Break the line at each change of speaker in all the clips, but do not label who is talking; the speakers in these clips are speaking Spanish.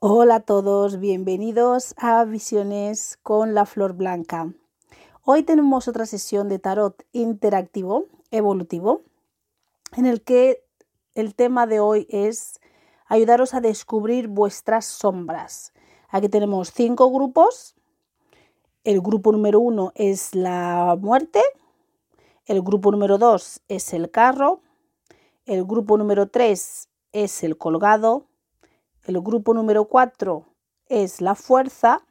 Hola a todos, bienvenidos a Visiones con la Flor Blanca. Hoy tenemos otra sesión de tarot interactivo, evolutivo, en el que el tema de hoy es ayudaros a descubrir vuestras sombras. Aquí tenemos cinco grupos. El grupo número uno es la muerte. El grupo número dos es el carro. El grupo número tres es el colgado. El grupo número 4 es la fuerza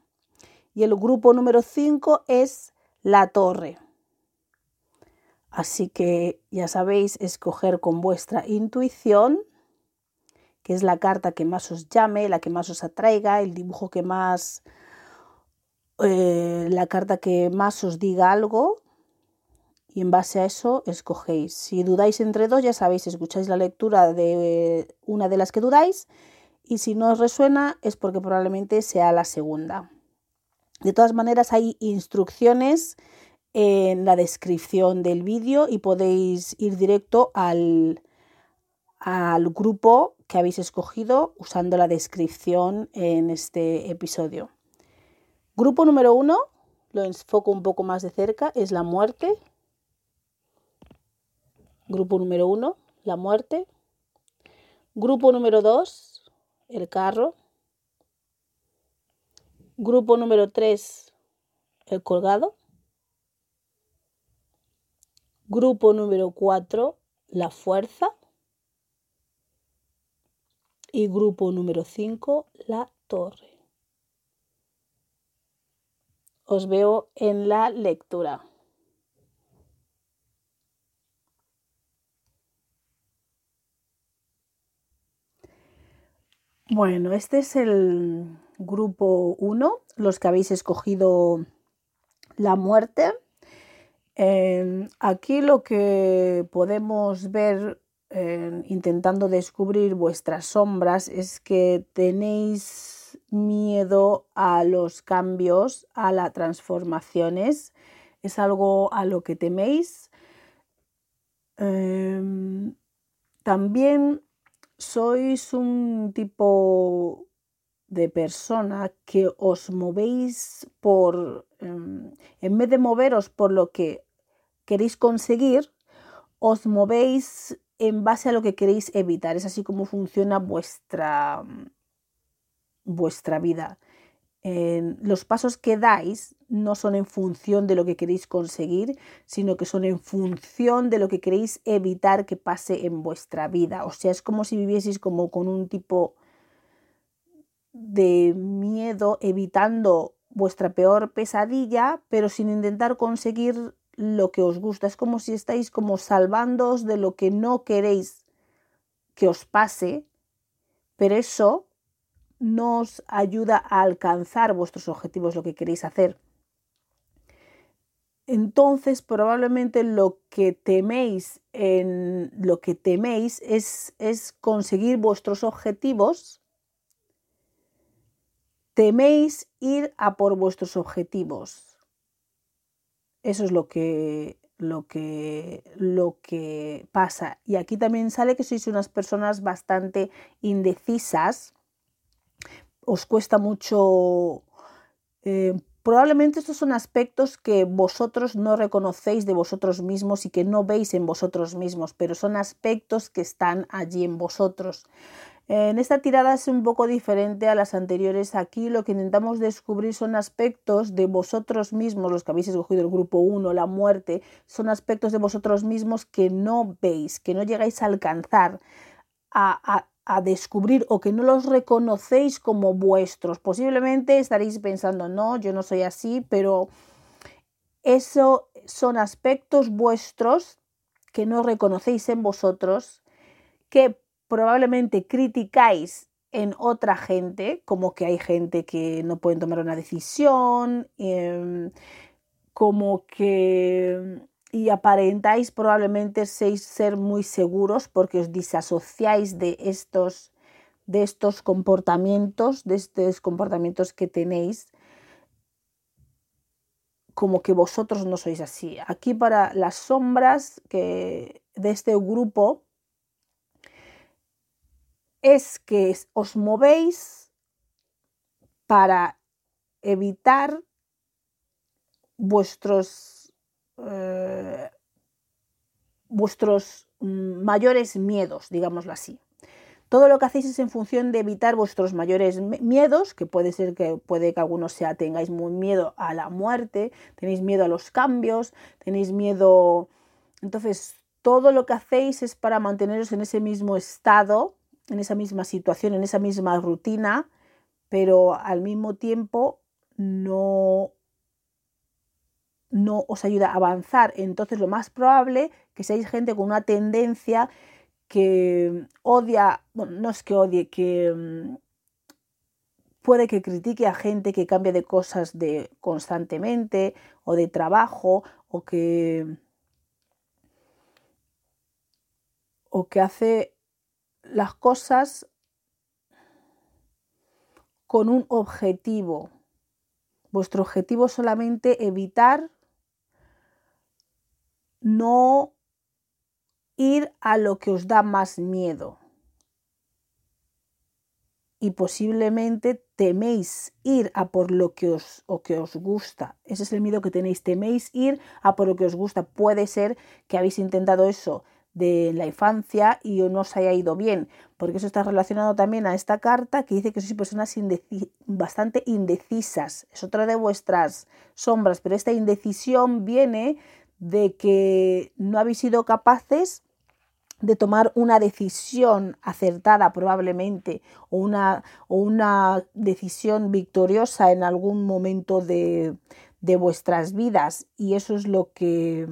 y el grupo número 5 es la torre. Así que ya sabéis escoger con vuestra intuición, que es la carta que más os llame, la que más os atraiga, el dibujo que más, eh, la carta que más os diga algo. Y en base a eso escogéis. Si dudáis entre dos, ya sabéis, escucháis la lectura de una de las que dudáis y si no os resuena es porque probablemente sea la segunda. De todas maneras hay instrucciones en la descripción del vídeo y podéis ir directo al, al grupo que habéis escogido usando la descripción en este episodio. Grupo número uno, lo enfoco un poco más de cerca, es la muerte. Grupo número uno, la muerte. Grupo número dos, el carro. Grupo número 3, el colgado. Grupo número 4, la fuerza. Y grupo número 5, la torre. Os veo en la lectura. Bueno, este es el grupo 1, los que habéis escogido la muerte. Eh, aquí lo que podemos ver eh, intentando descubrir vuestras sombras es que tenéis miedo a los cambios, a las transformaciones. Es algo a lo que teméis. Eh, también sois un tipo de persona que os movéis por, em, en vez de moveros por lo que queréis conseguir, os movéis en base a lo que queréis evitar. Es así como funciona vuestra, vuestra vida los pasos que dais no son en función de lo que queréis conseguir, sino que son en función de lo que queréis evitar que pase en vuestra vida. O sea, es como si vivieseis como con un tipo de miedo, evitando vuestra peor pesadilla, pero sin intentar conseguir lo que os gusta. Es como si estáis como salvándoos de lo que no queréis que os pase, pero eso nos ayuda a alcanzar vuestros objetivos, lo que queréis hacer. Entonces, probablemente lo que teméis en lo que teméis es, conseguir vuestros objetivos. Teméis ir a por vuestros objetivos. Eso es lo que pasa. Y aquí también sale que sois unas personas bastante indecisas os cuesta mucho... Eh, probablemente estos son aspectos que vosotros no reconocéis de vosotros mismos y que no veis en vosotros mismos, pero son aspectos que están allí en vosotros. En esta tirada es un poco diferente a las anteriores. Aquí lo que intentamos descubrir son aspectos de vosotros mismos, los que habéis escogido el grupo 1, la muerte, son aspectos de vosotros mismos que no veis, que no llegáis a alcanzar, descubrir o que no los reconocéis como vuestros. Posiblemente estaréis pensando, no, yo no soy así, pero eso son aspectos vuestros que no reconocéis en vosotros, que probablemente criticáis en otra gente, como que hay gente que no pueden tomar una decisión, em, como que y aparentáis probablemente ser muy seguros porque os disasociáis de estos, de estos comportamientos, de estos comportamientos que tenéis, como que vosotros no sois así. Aquí para las sombras que, de este grupo es que os movéis para evitar vuestros, eh, vuestros mm, mayores miedos, digámoslo así. Todo lo que hacéis es en función de evitar vuestros mayores miedos, que puede ser que puede que algunos sea tengáis muy miedo a la muerte, tenéis miedo a los cambios, tenéis miedo. Entonces, todo lo que hacéis es para manteneros en ese mismo estado, en esa misma situación, en esa misma rutina, pero al mismo tiempo no no os ayuda a avanzar. Entonces, lo más probable que seáis gente con una tendencia que odia, bueno, no es que odie, que mm, puede que critique a gente que cambia de cosas de constantemente o de trabajo o que o que hace las cosas con un objetivo. Vuestro objetivo es solamente evitar no ir a lo que os da más miedo. Y posiblemente teméis ir a por lo que os, o que os gusta. Ese es el miedo que tenéis. Teméis ir a por lo que os gusta. Puede ser que habéis intentado eso de la infancia y no os haya ido bien, porque eso está relacionado también a esta carta que dice que sois personas bastante indecisas. Es otra de vuestras sombras, pero esta indecisión viene de que no habéis sido capaces de tomar una decisión acertada probablemente o una, o una decisión victoriosa en algún momento de, de, vuestras vidas y eso es lo que,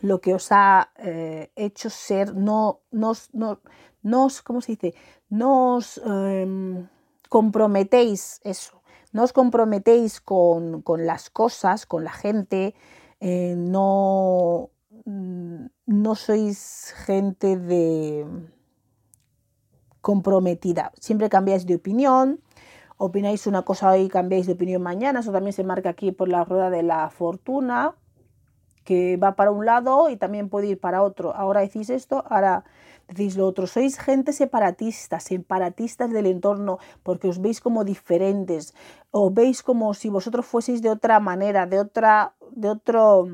lo que os ha eh, hecho ser, no, nos, no, nos, ¿cómo se dice? No os em, comprometéis eso, no os comprometéis con, con las cosas, con la gente, eh, no, mm, no sois gente de comprometida. Siempre cambiáis de opinión, opináis una cosa hoy y cambiáis de opinión mañana. Eso también se marca aquí por la rueda de la fortuna, que va para un lado y también puede ir para otro. Ahora decís esto, ahora decís lo otro. Sois gente separatista, separatistas del entorno, porque os veis como diferentes, os veis como si vosotros fueseis de otra manera, de otra de otro,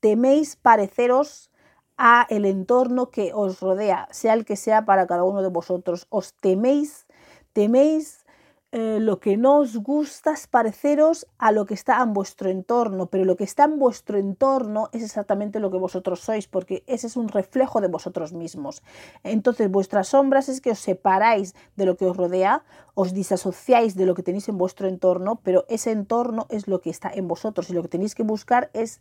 teméis pareceros a el entorno que os rodea, sea el que sea para cada uno de vosotros. Os teméis, teméis eh, lo que no os gusta es pareceros a lo que está en vuestro entorno, pero lo que está en vuestro entorno es exactamente lo que vosotros sois, porque ese es un reflejo de vosotros mismos. Entonces, vuestras sombras es que os separáis de lo que os rodea, os disasociáis de lo que tenéis en vuestro entorno, pero ese entorno es lo que está en vosotros y lo que tenéis que buscar es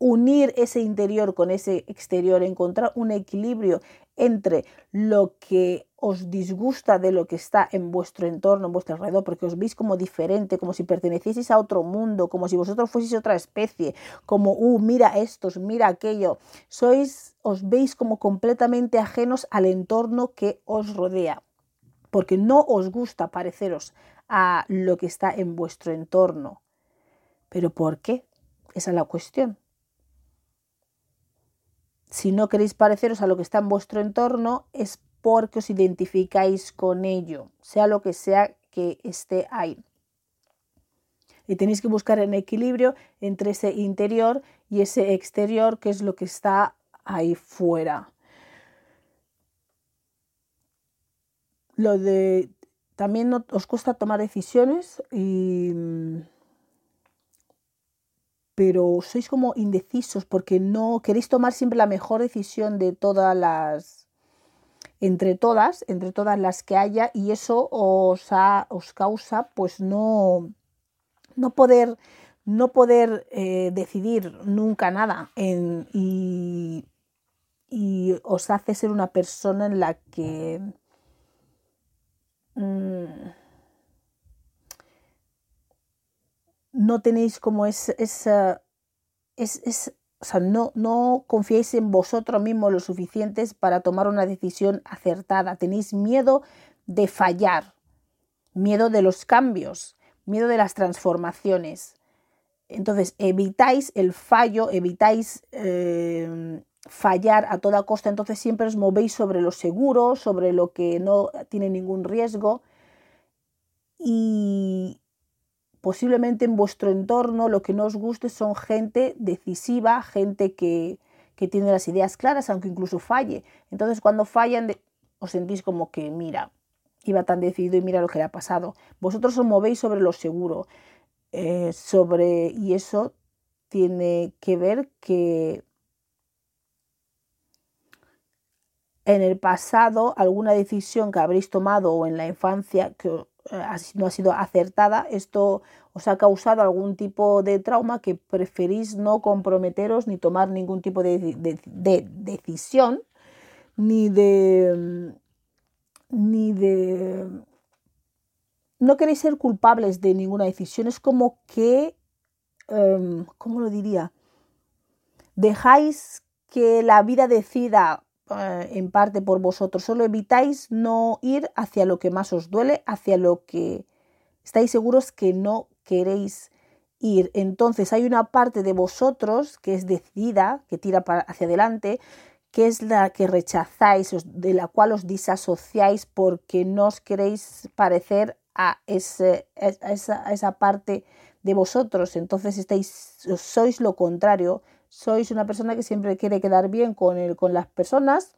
unir ese interior con ese exterior, encontrar un equilibrio entre lo que os disgusta de lo que está en vuestro entorno, en vuestro alrededor, porque os veis como diferente, como si pertenecieseis a otro mundo, como si vosotros fueseis otra especie, como, uh, mira estos, mira aquello. Sois, os veis como completamente ajenos al entorno que os rodea, porque no os gusta pareceros a lo que está en vuestro entorno. ¿Pero por qué? Esa es la cuestión si no queréis pareceros a lo que está en vuestro entorno, es porque os identificáis con ello, sea lo que sea que esté ahí. Y tenéis que buscar un equilibrio entre ese interior y ese exterior, que es lo que está ahí fuera. Lo de también os cuesta tomar decisiones y pero sois como indecisos porque no queréis tomar siempre la mejor decisión de todas las entre todas, entre todas las que haya y eso os, os causa pues no no poder no poder eh, decidir nunca nada y, os hace ser una persona en la que mm, no tenéis como esa, es, o sea, no, no confiáis en vosotros mismos lo suficientes para tomar una decisión acertada. Tenéis miedo de fallar, miedo de los cambios, miedo de las transformaciones. Entonces, evitáis el fallo, evitáis eh, fallar a toda costa, entonces siempre os movéis sobre lo seguro, sobre lo que no tiene ningún riesgo y posiblemente en vuestro entorno lo que no os guste son gente decisiva, gente que, que tiene las ideas claras, aunque incluso falle. Entonces cuando fallan os sentís como que, mira, iba tan decidido y mira lo que le ha pasado. Vosotros os movéis sobre lo seguro, eh, sobre, y eso tiene que ver que en el pasado alguna decisión que habréis tomado o en la infancia que no ha sido acertada, esto os ha causado algún tipo de trauma que preferís no comprometeros ni tomar ningún tipo de, decisión, ni de, ni de... No queréis ser culpables de ninguna decisión, es como que, em, ¿cómo lo diría? Dejáis que la vida decida eh, en parte por vosotros, solo evitáis no ir hacia lo que más os duele, hacia lo que estáis seguros que no queréis ir. Entonces hay una parte de vosotros que es decidida, que tira hacia adelante, que es la que rechazáis, de la cual os disasociáis porque no os queréis parecer a, esa, esa, parte de vosotros. Entonces estáis, sois lo contrario, sois una persona que siempre quiere quedar bien con, el, con las personas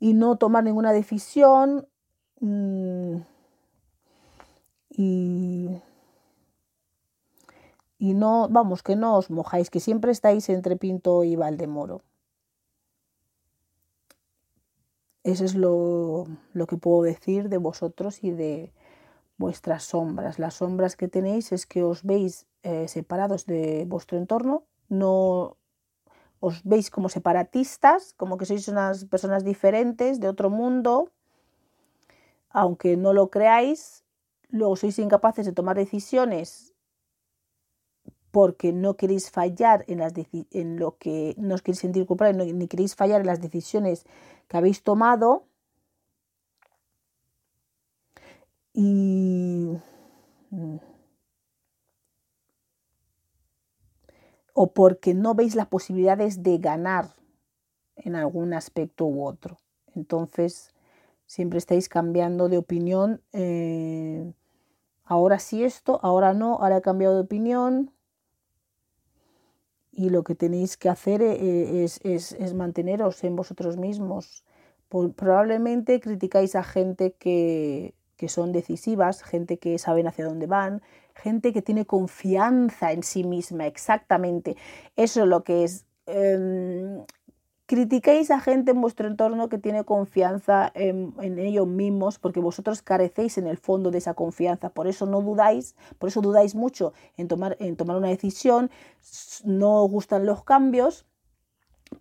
y no tomar ninguna decisión. Mmm, y, y no, vamos, que no os mojáis, que siempre estáis entre Pinto y Valdemoro. Eso es lo, lo que puedo decir de vosotros y de vuestras sombras. Las sombras que tenéis es que os veis eh, separados de vuestro entorno, no os veis como separatistas, como que sois unas personas diferentes de otro mundo, aunque no lo creáis, luego sois incapaces de tomar decisiones porque no queréis fallar en, las en lo que no os queréis sentir culpables, ni queréis fallar en las decisiones que habéis tomado. Y o porque no veis las posibilidades de ganar en algún aspecto u otro. Entonces, siempre estáis cambiando de opinión. Eh, ahora sí esto, ahora no, ahora he cambiado de opinión. Y lo que tenéis que hacer eh, es, manteneros en vosotros mismos. probablemente criticáis a gente que, que son decisivas, gente que saben hacia dónde van, gente que tiene confianza en sí misma, exactamente. Eso es lo que es. Eh, Criticáis a gente en vuestro entorno que tiene confianza en, ellos mismos porque vosotros carecéis en el fondo de esa confianza. Por eso no dudáis, por eso dudáis mucho en tomar, en tomar una decisión, no os gustan los cambios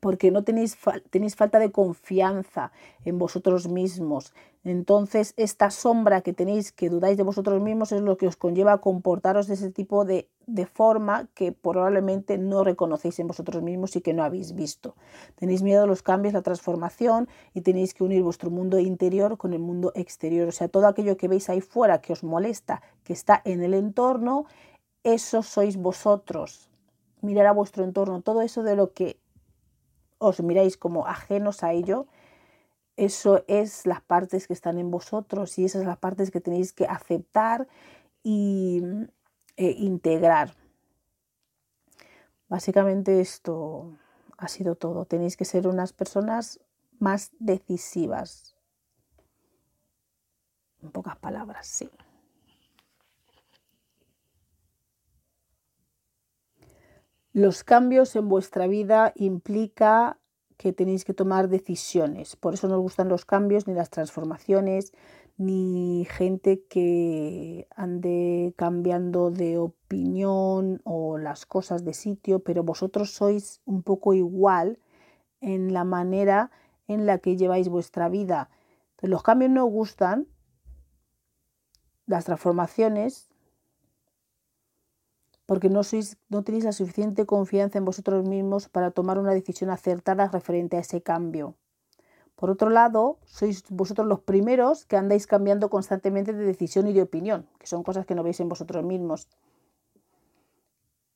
porque no tenéis, tenéis falta de confianza en vosotros mismos. Entonces, esta sombra que tenéis, que dudáis de vosotros mismos, es lo que os conlleva a comportaros de ese tipo de, de forma que probablemente no reconocéis en vosotros mismos y que no habéis visto. Tenéis miedo a los cambios, la transformación y tenéis que unir vuestro mundo interior con el mundo exterior. O sea, todo aquello que veis ahí fuera que os molesta, que está en el entorno, eso sois vosotros. Mirar a vuestro entorno, todo eso de lo que os miráis como ajenos a ello, eso es las partes que están en vosotros y esas son las partes que tenéis que aceptar y e integrar. Básicamente esto ha sido todo. Tenéis que ser unas personas más decisivas. En pocas palabras, sí. Los cambios en vuestra vida implica que tenéis que tomar decisiones. Por eso no os gustan los cambios ni las transformaciones, ni gente que ande cambiando de opinión o las cosas de sitio, pero vosotros sois un poco igual en la manera en la que lleváis vuestra vida. los cambios no os gustan, las transformaciones porque no, tenéis la suficiente confianza en vosotros mismos para tomar una decisión acertada referente a ese cambio. Por otro lado, sois vosotros los primeros que andáis cambiando constantemente de decisión y de opinión, que son cosas que no veis en vosotros mismos.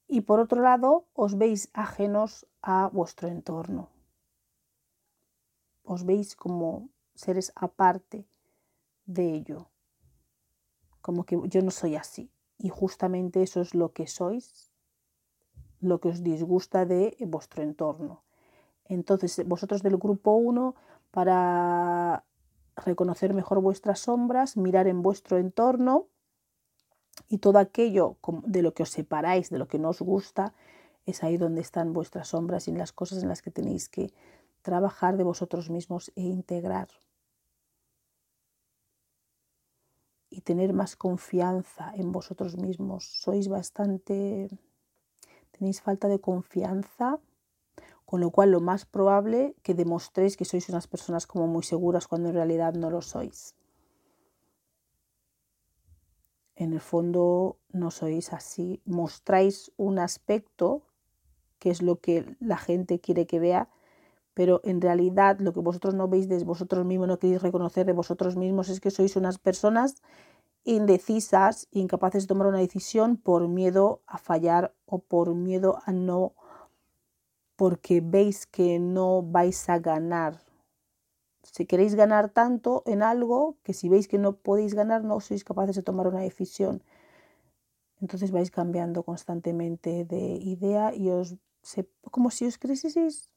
Y por otro lado, os veis ajenos a vuestro entorno. Os veis como seres aparte de ello. como que yo no soy así. Y justamente eso es lo que sois, lo que os disgusta de vuestro entorno. Entonces, vosotros del grupo 1, para reconocer mejor vuestras sombras, mirar en vuestro entorno y todo aquello de lo que os separáis, de lo que no os gusta, es ahí donde están vuestras sombras y las cosas en las que tenéis que trabajar de vosotros mismos e integrar. Y tener más confianza en vosotros mismos. Sois bastante... tenéis falta de confianza, con lo cual lo más probable que demostréis que sois unas personas como muy seguras cuando en realidad no lo sois. En el fondo no sois así, mostráis un aspecto que es lo que la gente quiere que vea, pero en realidad lo que vosotros no veis de vosotros mismos, no queréis reconocer de vosotros mismos, es que sois unas personas indecisas, incapaces de tomar una decisión por miedo a fallar o por miedo a no, porque veis que no vais a ganar. Si queréis ganar tanto en algo, que si veis que no podéis ganar, no sois capaces de tomar una decisión. Entonces vais cambiando constantemente de idea y os como si os creyeseis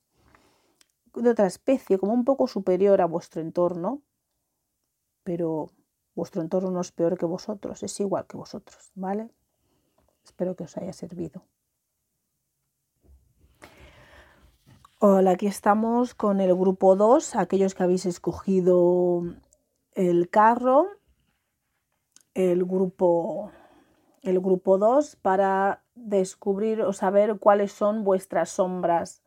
de otra especie, como un poco superior a vuestro entorno, pero vuestro entorno no es peor que vosotros, es igual que vosotros, ¿vale? Espero que os haya servido. Hola, aquí estamos con el grupo 2, aquellos que habéis escogido el carro, el grupo el grupo 2 para descubrir o saber cuáles son vuestras sombras.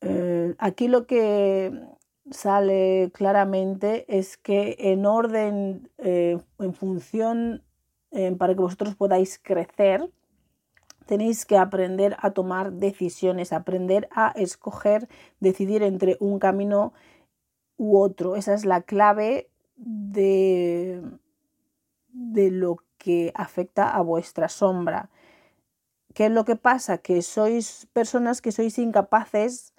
Eh, aquí lo que sale claramente es que en orden, eh, en función, eh, para que vosotros podáis crecer, tenéis que aprender a tomar decisiones, aprender a escoger, decidir entre un camino u otro. Esa es la clave de, de lo que afecta a vuestra sombra. ¿Qué es lo que pasa? Que sois personas que sois incapaces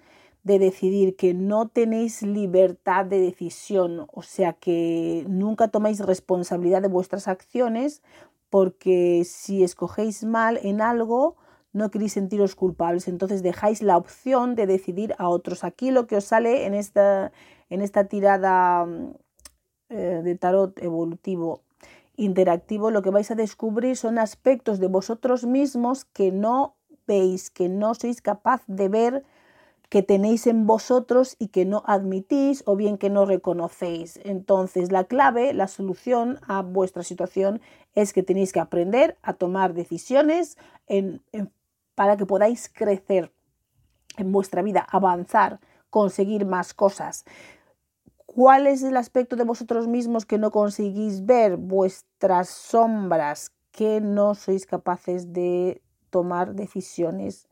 de decidir, que no tenéis libertad de decisión, o sea que nunca tomáis responsabilidad de vuestras acciones porque si escogéis mal en algo, no queréis sentiros culpables, entonces dejáis la opción de decidir a otros. Aquí lo que os sale en esta, en esta tirada eh, de tarot evolutivo interactivo lo que vais a descubrir son aspectos de vosotros mismos que no veis, que no sois capaz de ver, que tenéis en vosotros y que no admitís o bien que no reconocéis. Entonces la clave, la solución a vuestra situación es que tenéis que aprender a tomar decisiones para que podáis crecer en vuestra vida, avanzar, conseguir más cosas. ¿Cuál es el aspecto de vosotros mismos que no conseguís ver? Vuestras sombras, que no sois capaces de tomar decisiones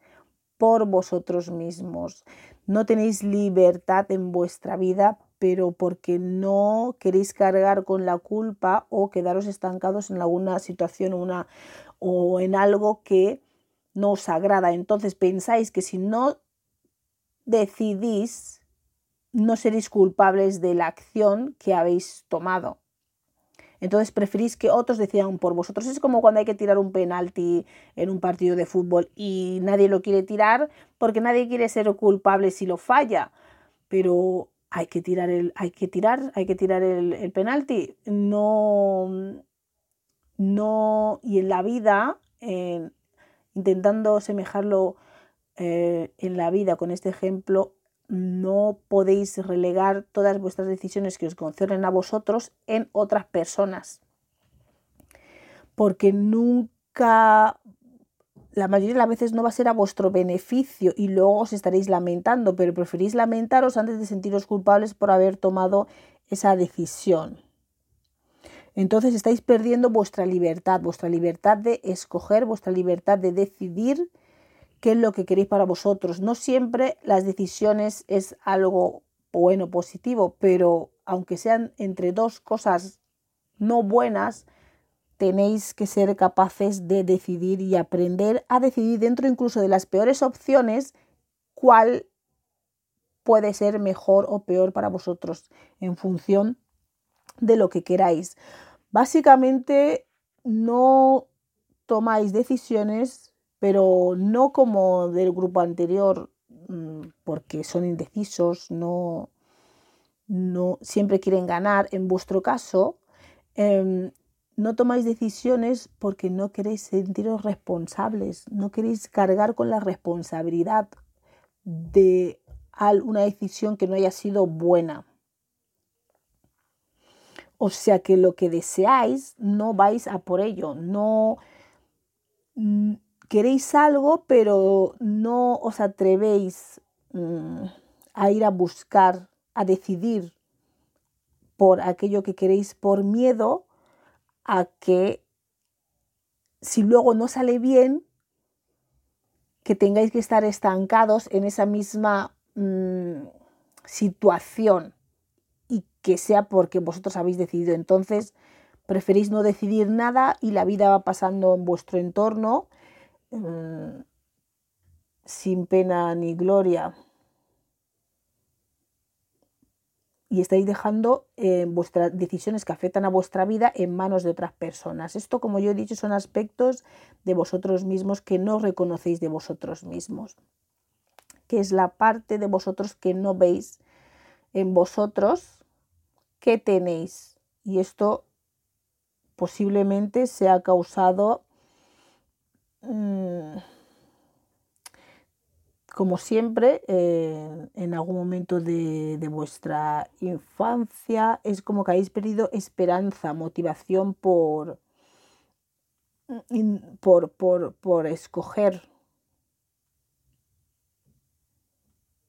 por vosotros mismos. No tenéis libertad en vuestra vida, pero porque no queréis cargar con la culpa o quedaros estancados en alguna situación una, o en algo que no os agrada. Entonces pensáis que si no decidís no seréis culpables de la acción que habéis tomado. Entonces preferís que otros decidan por vosotros. Es como cuando hay que tirar un penalti en un partido de fútbol y nadie lo quiere tirar porque nadie quiere ser culpable si lo falla. Pero hay que tirar el, hay que tirar, hay que tirar el, penalti. No, no, y en la vida, intentando semejarlo eh, en la vida con este ejemplo, no podéis relegar todas vuestras decisiones que os conciernen a vosotros en otras personas. Porque nunca, la mayoría de las veces no va a ser a vuestro beneficio y luego os estaréis lamentando, pero preferís lamentaros antes de sentiros culpables por haber tomado esa decisión. Entonces estáis perdiendo vuestra libertad, vuestra libertad de escoger, vuestra libertad de decidir qué es lo que queréis para vosotros. No siempre las decisiones es algo bueno, positivo, pero aunque sean entre dos cosas no buenas, tenéis que ser capaces de decidir y aprender a decidir dentro incluso de las peores opciones cuál puede ser mejor o peor para vosotros en función de lo que queráis. Básicamente no tomáis decisiones, pero no como del grupo anterior, mm, porque son indecisos, no, no siempre quieren ganar. En vuestro caso, em, no tomáis decisiones porque no queréis sentiros responsables, no queréis cargar con la responsabilidad de una decisión que no haya sido buena. O sea que lo que deseáis no vais a por ello, no mm, queréis algo, pero no os atrevéis mm, a ir a buscar, a decidir por aquello que queréis por miedo a que si luego no sale bien, que tengáis que estar estancados en esa misma mm, situación y que sea porque vosotros habéis decidido. Entonces, preferís no decidir nada y la vida va pasando en vuestro entorno mm, sin pena ni gloria. y estáis dejando eh, vuestras decisiones que afectan a vuestra vida en manos de otras personas. Esto, como yo he dicho, son aspectos de vosotros mismos que no reconocéis de vosotros mismos, que es la parte de vosotros que no veis en vosotros que tenéis. Y esto posiblemente se ha causado... Mm, como siempre, eh, en algún momento de, vuestra infancia es como que habéis perdido esperanza, motivación por, por, por, por escoger.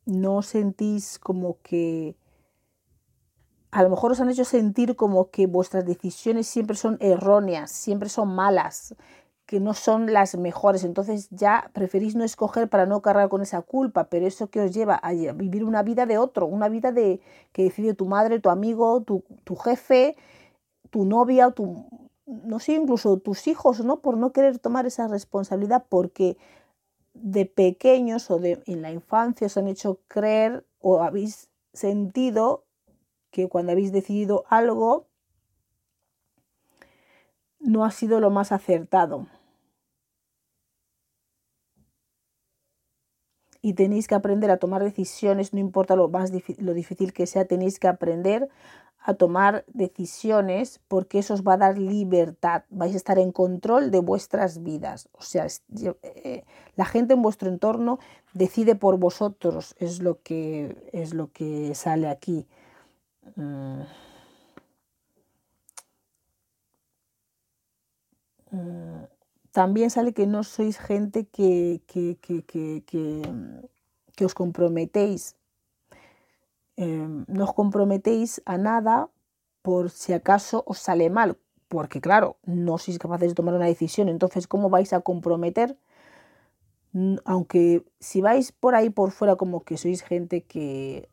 No sentís como que a lo mejor os han hecho sentir como que vuestras decisiones siempre son erróneas, siempre son malas, que no son las mejores. Entonces ya preferís no escoger para no cargar con esa culpa, pero eso que os lleva a vivir una vida de otro, una vida de que decide tu madre, tu amigo, tu, jefe, tu novia, tu, no sé, incluso tus hijos, ¿no? Por no querer tomar esa responsabilidad porque de pequeños o de, en la infancia os han hecho creer o habéis sentido que cuando habéis decidido algo no ha sido lo más acertado. Y tenéis que aprender a tomar decisiones, no importa lo, más lo difícil que sea, tenéis que aprender a tomar decisiones porque eso os va a dar libertad, vais a estar en control de vuestras vidas. O sea, eh, la gente en vuestro entorno decide por vosotros, es lo que, es lo que sale aquí. Mm. Mm también sale que no sois gente que, que, os comprometéis. Em, no os comprometéis a nada por si acaso os sale mal, porque claro, no sois capaces de tomar una decisión, entonces ¿cómo vais a comprometer? Aunque si vais por ahí por fuera como que sois gente que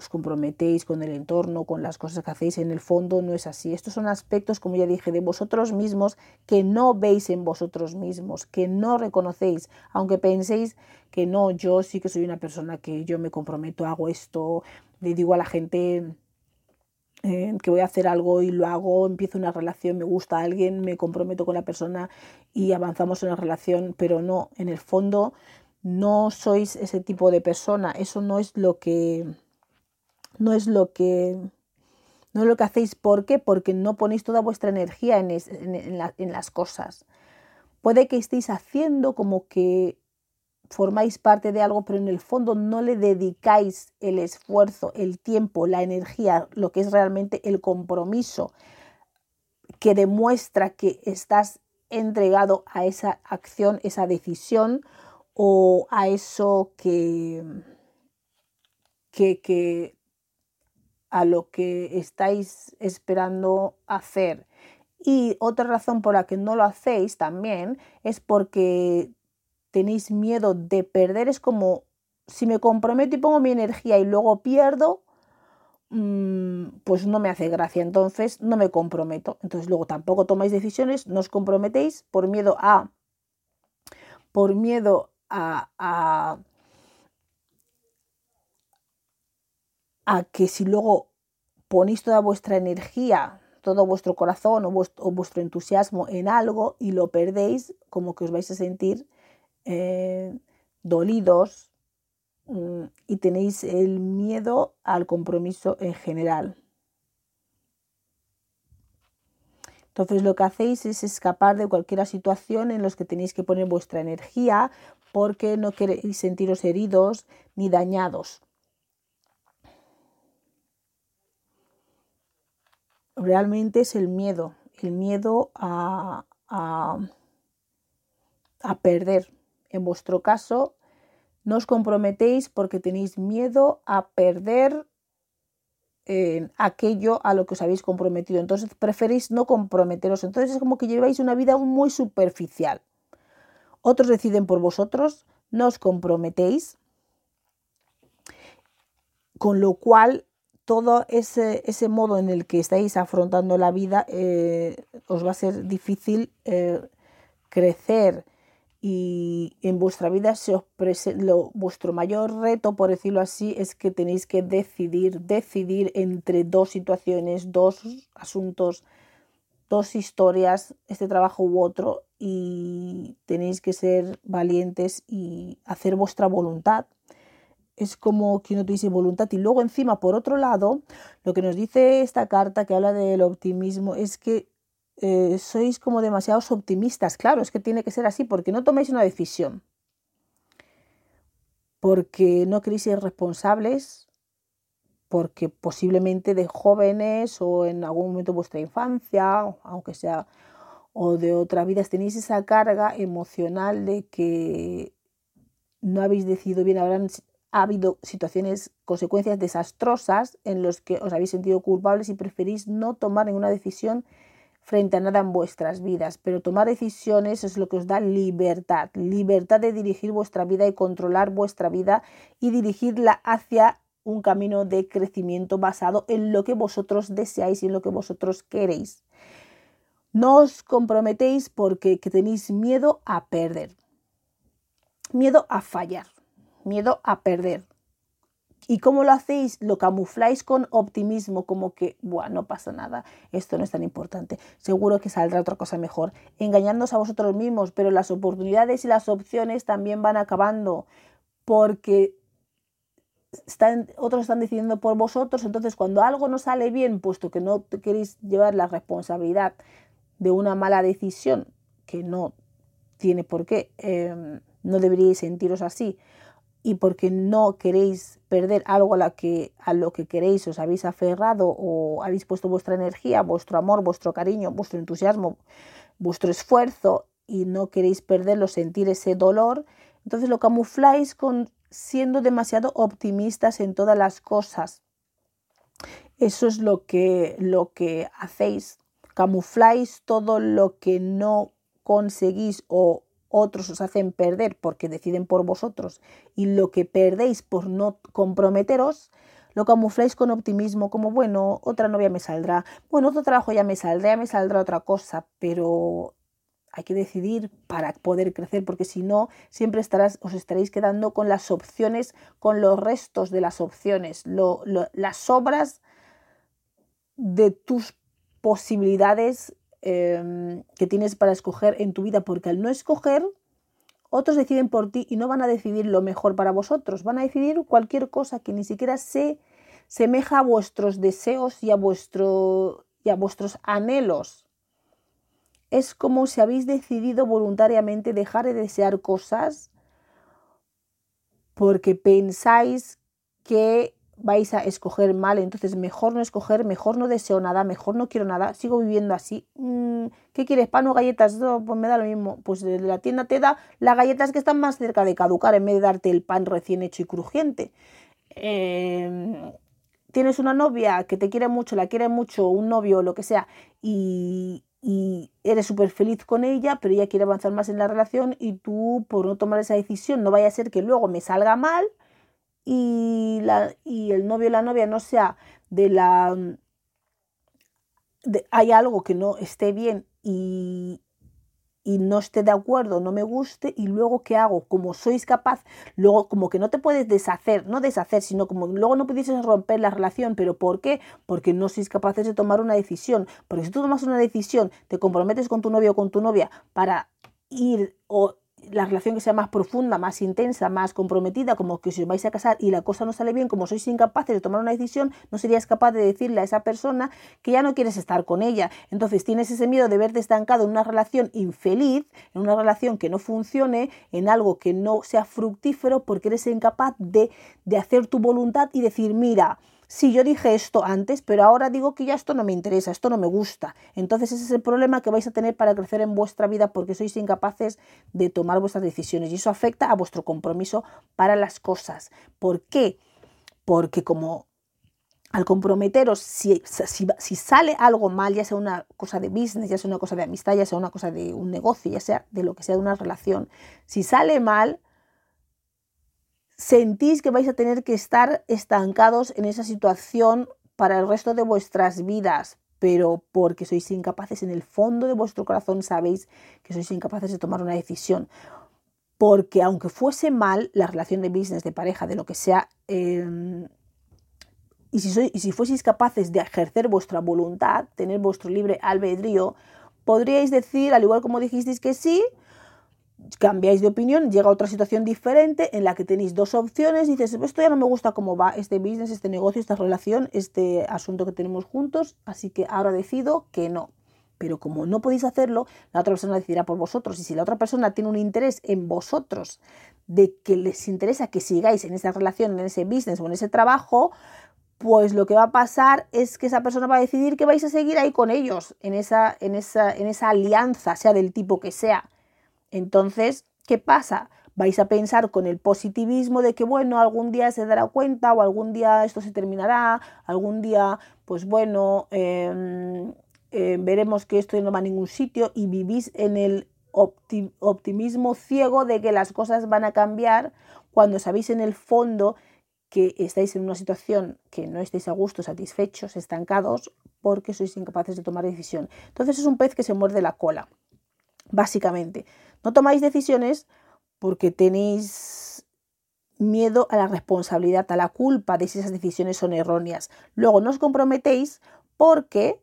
os comprometéis con el entorno, con las cosas que hacéis, en el fondo no es así. Estos son aspectos, como ya dije, de vosotros mismos que no veis en vosotros mismos, que no reconocéis, aunque penséis que no, yo sí que soy una persona que yo me comprometo, hago esto, le digo a la gente eh, que voy a hacer algo y lo hago, empiezo una relación, me gusta alguien, me comprometo con la persona y avanzamos en la relación, pero no, en el fondo no sois ese tipo de persona, eso no es lo que no es lo que no es lo que hacéis. ¿Por qué? Porque no ponéis toda vuestra energía en, en, las cosas. Puede que estéis haciendo como que formáis parte de algo, pero en el fondo no le dedicáis el esfuerzo, el tiempo, la energía, lo que es realmente el compromiso que demuestra que estás entregado a esa acción, esa decisión o a eso que, que a lo que estáis esperando hacer. Y otra razón por la que no lo hacéis también es porque tenéis miedo de perder. Es como si me comprometo y pongo mi energía y luego pierdo, mm, pues no me hace gracia. Entonces no me comprometo. Entonces luego tampoco tomáis decisiones, no os comprometéis por miedo a por miedo a, a a que si luego ponéis toda vuestra energía todo vuestro corazón o vuestro, entusiasmo en algo y lo perdéis, como que os vais a sentir eh, dolidos mm, y tenéis el miedo al compromiso en general. Entonces lo que hacéis es escapar de cualquier situación en la que tenéis que poner vuestra energía porque no queréis sentiros heridos ni dañados. Realmente es el miedo, el miedo a, a, perder. En vuestro caso, no os comprometéis porque tenéis miedo a perder aquello a lo que os habéis comprometido. Entonces preferís no comprometeros. Entonces es como que lleváis una vida muy superficial. Otros deciden por vosotros, no os comprometéis, con lo cual todo ese, ese modo en el que estáis afrontando la vida eh, os va a ser difícil eh, crecer y en vuestra vida se os lo, vuestro mayor reto, por decirlo así, es que tenéis que decidir, decidir entre dos situaciones, dos asuntos, dos historias, este trabajo u otro, y tenéis que ser valientes y hacer vuestra voluntad. Es como que no tuviese voluntad. Y luego encima, por otro lado, lo que nos dice esta carta que habla del optimismo es que eh, sois como demasiados optimistas. Claro, es que tiene que ser así, porque no toméis una decisión. Porque no queréis ser responsables, porque posiblemente de jóvenes o en algún momento de vuestra infancia, aunque sea, o de otra vida, tenéis esa carga emocional de que no habéis decidido bien, habrán ha habido situaciones, consecuencias desastrosas en los que os habéis sentido culpables y preferís no tomar ninguna decisión frente a nada en vuestras vidas, pero tomar decisiones es lo que os da libertad, libertad de dirigir vuestra vida y controlar vuestra vida y dirigirla hacia un camino de crecimiento basado en lo que vosotros deseáis y en lo que vosotros queréis. No os comprometéis porque tenéis miedo a perder, miedo a fallar, miedo a perder. ¿Y cómo lo hacéis? Lo camufláis con optimismo, como que, bueno, no pasa nada, esto no es tan importante, seguro que saldrá otra cosa mejor. Engañándoos a vosotros mismos, pero las oportunidades y las opciones también van acabando, porque están, otros están decidiendo por vosotros, entonces cuando algo no sale bien, puesto que no queréis llevar la responsabilidad de una mala decisión, que no tiene por qué, eh, no deberíais sentiros así, y porque no queréis perder algo a, que, a lo que queréis, os habéis aferrado o habéis puesto vuestra energía, vuestro amor, vuestro cariño, vuestro entusiasmo, vuestro esfuerzo y no queréis perderlo, sentir ese dolor, entonces lo camufláis con siendo demasiado optimistas en todas las cosas. Eso es lo que, lo que hacéis. Camufláis todo lo que no conseguís o otros os hacen perder porque deciden por vosotros y lo que perdéis por no comprometeros, lo camufláis con optimismo, como bueno, otra novia me saldrá, bueno, otro trabajo ya me saldrá, ya me saldrá otra cosa, pero hay que decidir para poder crecer, porque si no, siempre estarás, os estaréis quedando con las opciones, con los restos de las opciones, las sobras de tus posibilidades Em, que tienes para escoger en tu vida, porque al no escoger, otros deciden por ti y no van a decidir lo mejor para vosotros, van a decidir cualquier cosa que ni siquiera se semeja a vuestros deseos y a, vuestro, y a vuestros anhelos. Es como si habéis decidido voluntariamente dejar de desear cosas porque pensáis que vais a escoger mal, entonces mejor no escoger, mejor no deseo nada, mejor no quiero nada, sigo viviendo así. Mm, ¿Qué quieres? ¿Pan o galletas? pues me da lo mismo. Pues la tienda te da las galletas que están más cerca de caducar en vez de darte el pan recién hecho y crujiente. Em, tienes una novia que te quiere mucho, la quiere mucho, un novio o lo que sea, y, y eres súper feliz con ella, pero ella quiere avanzar más en la relación y tú, por no tomar esa decisión, no vaya a ser que luego me salga mal y, la, y el novio o la novia no sea de la... hay algo que no esté bien y, y no esté de acuerdo, no me guste, y luego ¿qué hago? Como sois capaz, luego como que no te puedes deshacer, no deshacer, sino como luego no pudieses romper la relación, pero ¿por qué? Porque no sois capaces de tomar una decisión, porque si tú tomas una decisión, te comprometes con tu novio o con tu novia para ir o la relación que sea más profunda, más intensa, más comprometida, como que si os vais a casar y la cosa no sale bien, como sois incapaces de tomar una decisión, no serías capaz de decirle a esa persona que ya no quieres estar con ella. Entonces tienes ese miedo de verte estancado en una relación infeliz, en una relación que no funcione, en algo que no sea fructífero, porque eres incapaz de, de hacer tu voluntad y decir, mira, sí, yo dije esto antes, pero ahora digo que ya esto no me interesa, esto no me gusta. Entonces ese es el problema que vais a tener para crecer en vuestra vida porque sois incapaces de tomar vuestras decisiones y eso afecta a vuestro compromiso para las cosas. ¿Por qué? Porque como al comprometeros, si, si, sale algo mal, ya sea una cosa de business, ya sea una cosa de amistad, ya sea una cosa de un negocio, ya sea de lo que sea de una relación, si sale mal, sentís que vais a tener que estar estancados en esa situación para el resto de vuestras vidas, pero porque sois incapaces en el fondo de vuestro corazón sabéis que sois incapaces de tomar una decisión. Porque aunque fuese mal la relación de business, de pareja, de lo que sea, em, y, si sois, y si fueseis capaces de ejercer vuestra voluntad, tener vuestro libre albedrío, podríais decir, al igual como dijisteis que sí, cambiáis de opinión, llega otra situación diferente en la que tenéis dos opciones, dices, esto ya no me gusta cómo va este business, este negocio, esta relación, este asunto que tenemos juntos, así que ahora decido que no. Pero como no podéis hacerlo, la otra persona decidirá por vosotros. Y si la otra persona tiene un interés en vosotros, de que les interesa que sigáis en esa relación, en ese business o en ese trabajo, pues lo que va a pasar es que esa persona va a decidir que vais a seguir ahí con ellos, en esa, en esa, en esa alianza, sea del tipo que sea. Entonces, ¿qué pasa? Vais a pensar con el positivismo de que, bueno, algún día se dará cuenta o algún día esto se terminará, algún día, pues bueno, em, eh, veremos que esto no va a ningún sitio y vivís en el optimismo ciego de que las cosas van a cambiar cuando sabéis en el fondo que estáis en una situación que no estáis a gusto, satisfechos, estancados, porque sois incapaces de tomar decisión. Entonces es un pez que se muerde la cola, básicamente. No tomáis decisiones porque tenéis miedo a la responsabilidad, a la culpa de si esas decisiones son erróneas. Luego no os comprometéis porque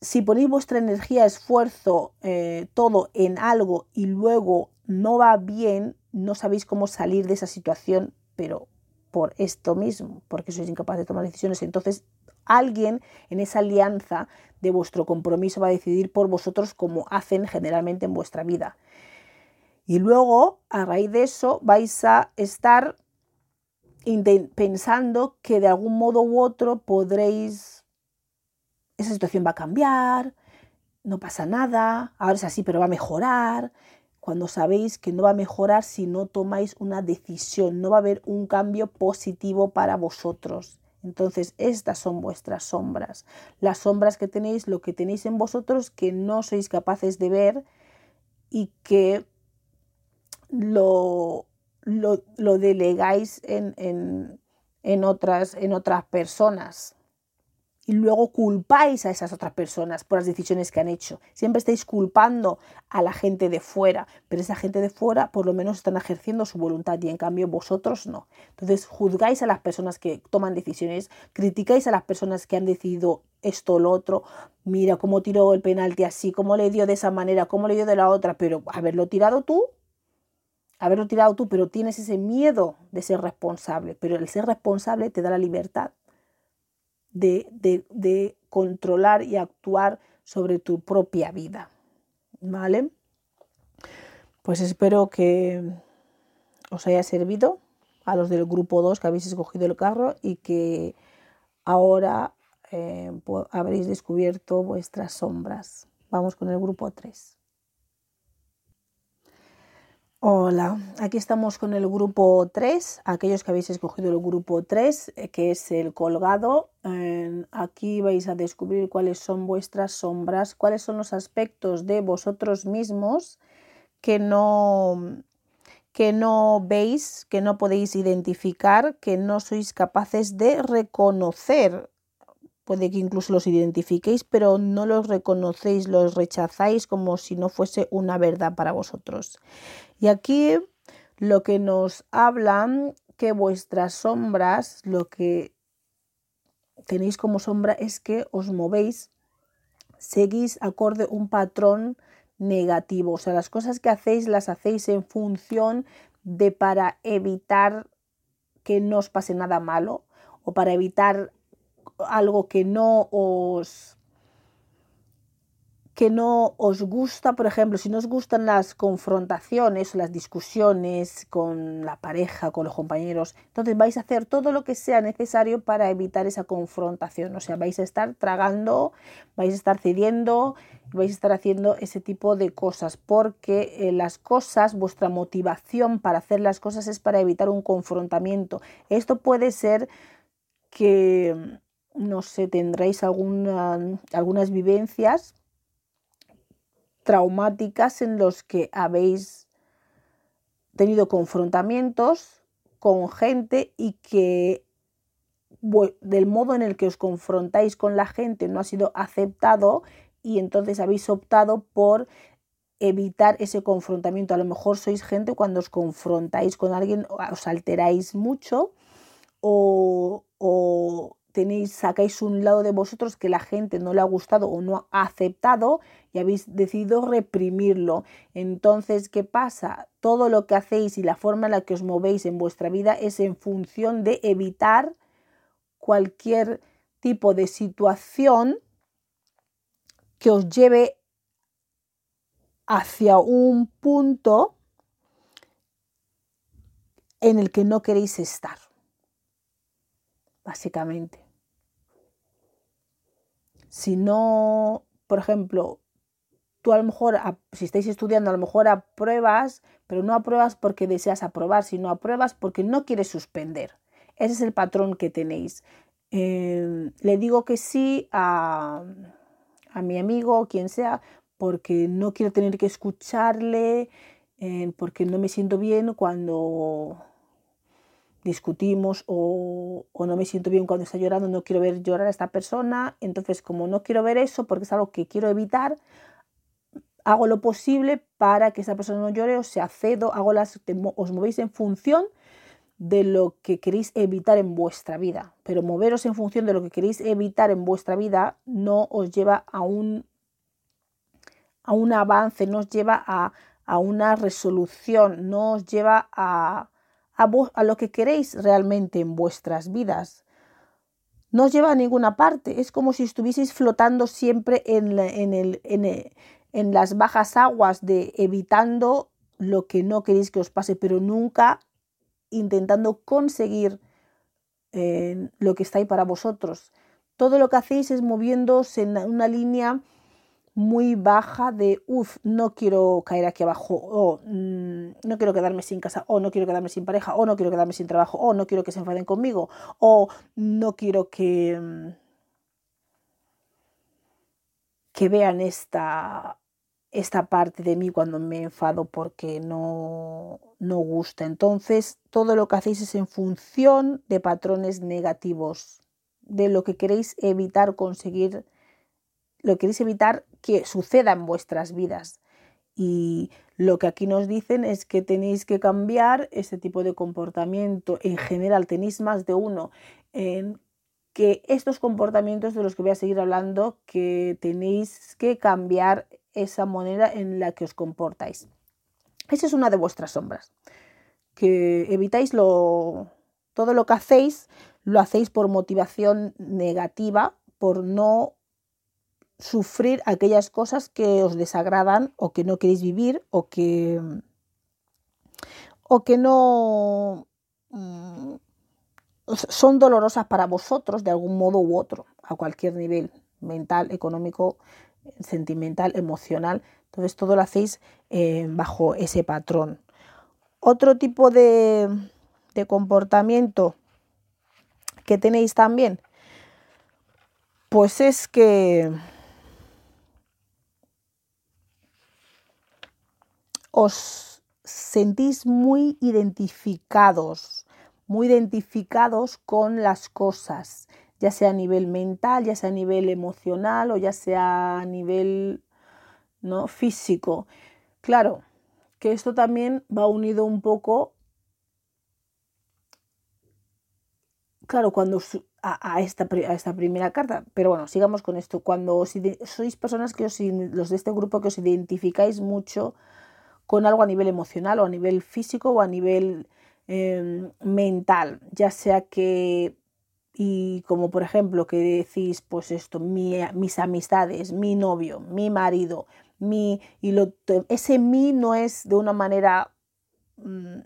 si ponéis vuestra energía, esfuerzo, eh, todo en algo y luego no va bien, no sabéis cómo salir de esa situación, pero por esto mismo, porque sois incapaces de tomar decisiones. Entonces alguien en esa alianza de vuestro compromiso va a decidir por vosotros como hacen generalmente en vuestra vida. Y luego, a raíz de eso, vais a estar pensando que de algún modo u otro podréis, esa situación va a cambiar, no pasa nada, ahora es así, pero va a mejorar, cuando sabéis que no va a mejorar si no tomáis una decisión, no va a haber un cambio positivo para vosotros. Entonces, estas son vuestras sombras. Las sombras que tenéis, lo que tenéis en vosotros que no sois capaces de ver y que lo, lo, delegáis en, en, otras, en otras personas y luego culpáis a esas otras personas por las decisiones que han hecho. Siempre estáis culpando a la gente de fuera, pero esa gente de fuera por lo menos están ejerciendo su voluntad y en cambio vosotros no. Entonces juzgáis a las personas que toman decisiones, criticáis a las personas que han decidido esto o lo otro, mira cómo tiró el penalti así, cómo le dio de esa manera, cómo le dio de la otra, pero haberlo tirado tú, haberlo tirado tú, pero tienes ese miedo de ser responsable, pero el ser responsable te da la libertad de, controlar y actuar sobre tu propia vida. ¿Vale? Pues espero que os haya servido a los del grupo 2 que habéis escogido el carro y que ahora eh, habréis descubierto vuestras sombras. Vamos con el grupo 3. Hola, aquí estamos con el grupo 3, aquellos que habéis escogido el grupo 3, eh, que es el colgado. Aquí vais a descubrir cuáles son vuestras sombras, cuáles son los aspectos de vosotros mismos que no, que no veis, que no podéis identificar, que no sois capaces de reconocer puede que incluso los identifiquéis, pero no los reconocéis, los rechazáis como si no fuese una verdad para vosotros. Y aquí lo que nos hablan que vuestras sombras, lo que tenéis como sombra es que os movéis, seguís acorde un patrón negativo. O sea, las cosas que hacéis las hacéis en función de para evitar que no os pase nada malo o para evitar algo que no os que no os gusta, por ejemplo, si no os gustan las confrontaciones las discusiones con la pareja, con los compañeros, entonces vais a hacer todo lo que sea necesario para evitar esa confrontación. O sea, vais a estar tragando, vais a estar cediendo, vais a estar haciendo ese tipo de cosas, porque eh, las cosas, vuestra motivación para hacer las cosas es para evitar un confrontamiento. Esto puede ser que, no sé, tendréis algunas vivencias traumáticas en los que habéis tenido confrontamientos con gente y que del modo en el que os confrontáis con la gente no ha sido aceptado y entonces habéis optado por evitar ese confrontamiento. A lo mejor sois gente cuando os confrontáis con alguien os alteráis mucho o, o tenéis, sacáis un lado de vosotros que la gente no le ha gustado o no ha aceptado y habéis decidido reprimirlo. Entonces, ¿qué pasa? Todo lo que hacéis y la forma en la que os movéis en vuestra vida es en función de evitar cualquier tipo de situación que os lleve hacia un punto en el que no queréis estar, básicamente. Si no, por ejemplo, tú a lo mejor, si estáis estudiando, a lo mejor apruebas, pero no apruebas porque deseas aprobar, sino apruebas porque no quieres suspender. Ese es el patrón que tenéis. Eh, le digo que sí a, a mi amigo quien sea porque no quiero tener que escucharle, eh, porque no me siento bien cuando discutimos o, no me siento bien cuando está llorando, no quiero ver llorar a esta persona, entonces como no quiero ver eso porque es algo que quiero evitar, hago lo posible para que esa persona no llore o sea cedo, hago las, os movéis en función de lo que queréis evitar en vuestra vida, pero moveros en función de lo que queréis evitar en vuestra vida no os lleva a un, a un avance, no os lleva a, a una resolución, no os lleva a, a, lo que queréis realmente en vuestras vidas. No os lleva a ninguna parte. Es como si estuvieseis flotando siempre en, en, el, en, las bajas aguas de evitando lo que no queréis que os pase, pero nunca intentando conseguir eh, lo que está ahí para vosotros. Todo lo que hacéis es moviéndose en una línea muy baja de, uff, no quiero caer aquí abajo, o mm, no quiero quedarme sin casa, o no quiero quedarme sin pareja, o no quiero quedarme sin trabajo, o no quiero que se enfaden conmigo, o no quiero que, mm, que vean esta, esta parte de mí cuando me enfado porque no, no gusta. Entonces, todo lo que hacéis es en función de patrones negativos, de lo que queréis evitar conseguir lo queréis evitar que suceda en vuestras vidas. Y lo que aquí nos dicen es que tenéis que cambiar este tipo de comportamiento. En general, tenéis más de uno. En que estos comportamientos de los que voy a seguir hablando, que tenéis que cambiar esa manera en la que os comportáis. Esa es una de vuestras sombras. Que evitáis lo, todo lo que hacéis, lo hacéis por motivación negativa, por no sufrir aquellas cosas que os desagradan o que no queréis vivir o que o que no mm, son dolorosas para vosotros de algún modo u otro, a cualquier nivel, mental, económico, sentimental, emocional. Entonces todo lo hacéis eh, bajo ese patrón. Otro tipo de, de comportamiento que tenéis también, pues es que os sentís muy identificados, muy identificados con las cosas. ya sea a nivel mental, ya sea a nivel emocional o ya sea a nivel ¿no? físico. Claro, que esto también va unido un poco, claro, cuando a, esta, a esta primera carta, pero bueno, sigamos con esto. Cuando sois personas que os, los de este grupo que os identificáis mucho con algo a nivel emocional o a nivel físico o a nivel em, mental, ya sea que y como por ejemplo que decís pues esto mis amistades mi novio mi marido mi y lo, ese mi no es de una manera mm,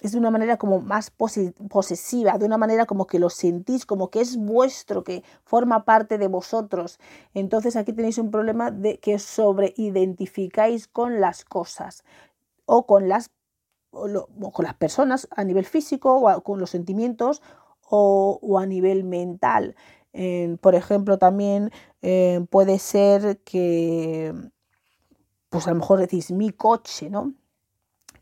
es de una manera como más posesiva, de una manera como que lo sentís, como que es vuestro, que forma parte de vosotros. Entonces aquí tenéis un problema de que sobreidentificáis con las cosas o con las, con las personas a nivel físico o con los sentimientos o, a nivel mental. por ejemplo, también eh, puede ser que, pues a lo mejor decís mi coche, ¿no?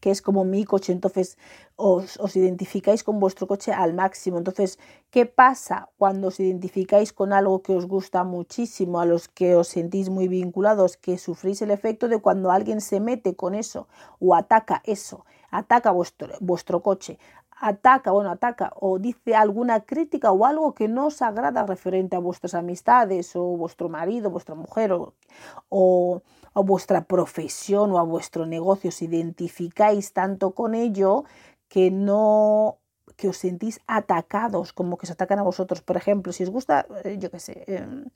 Que es como mi coche, entonces os, os, identificáis con vuestro coche al máximo. Entonces, ¿qué pasa cuando os identificáis con algo que os gusta muchísimo, a los que os sentís muy vinculados, que sufrís el efecto de cuando alguien se mete con eso o ataca eso, ataca vuestro, vuestro coche, ataca, bueno, ataca o dice alguna crítica o algo que no os agrada referente a vuestras amistades o vuestro marido, vuestra mujer o, o a vuestra profesión o a vuestro negocio, os identificáis tanto con ello que no que os sentís atacados, como que se atacan a vosotros. Por ejemplo, si os gusta, eh, yo qué sé, em,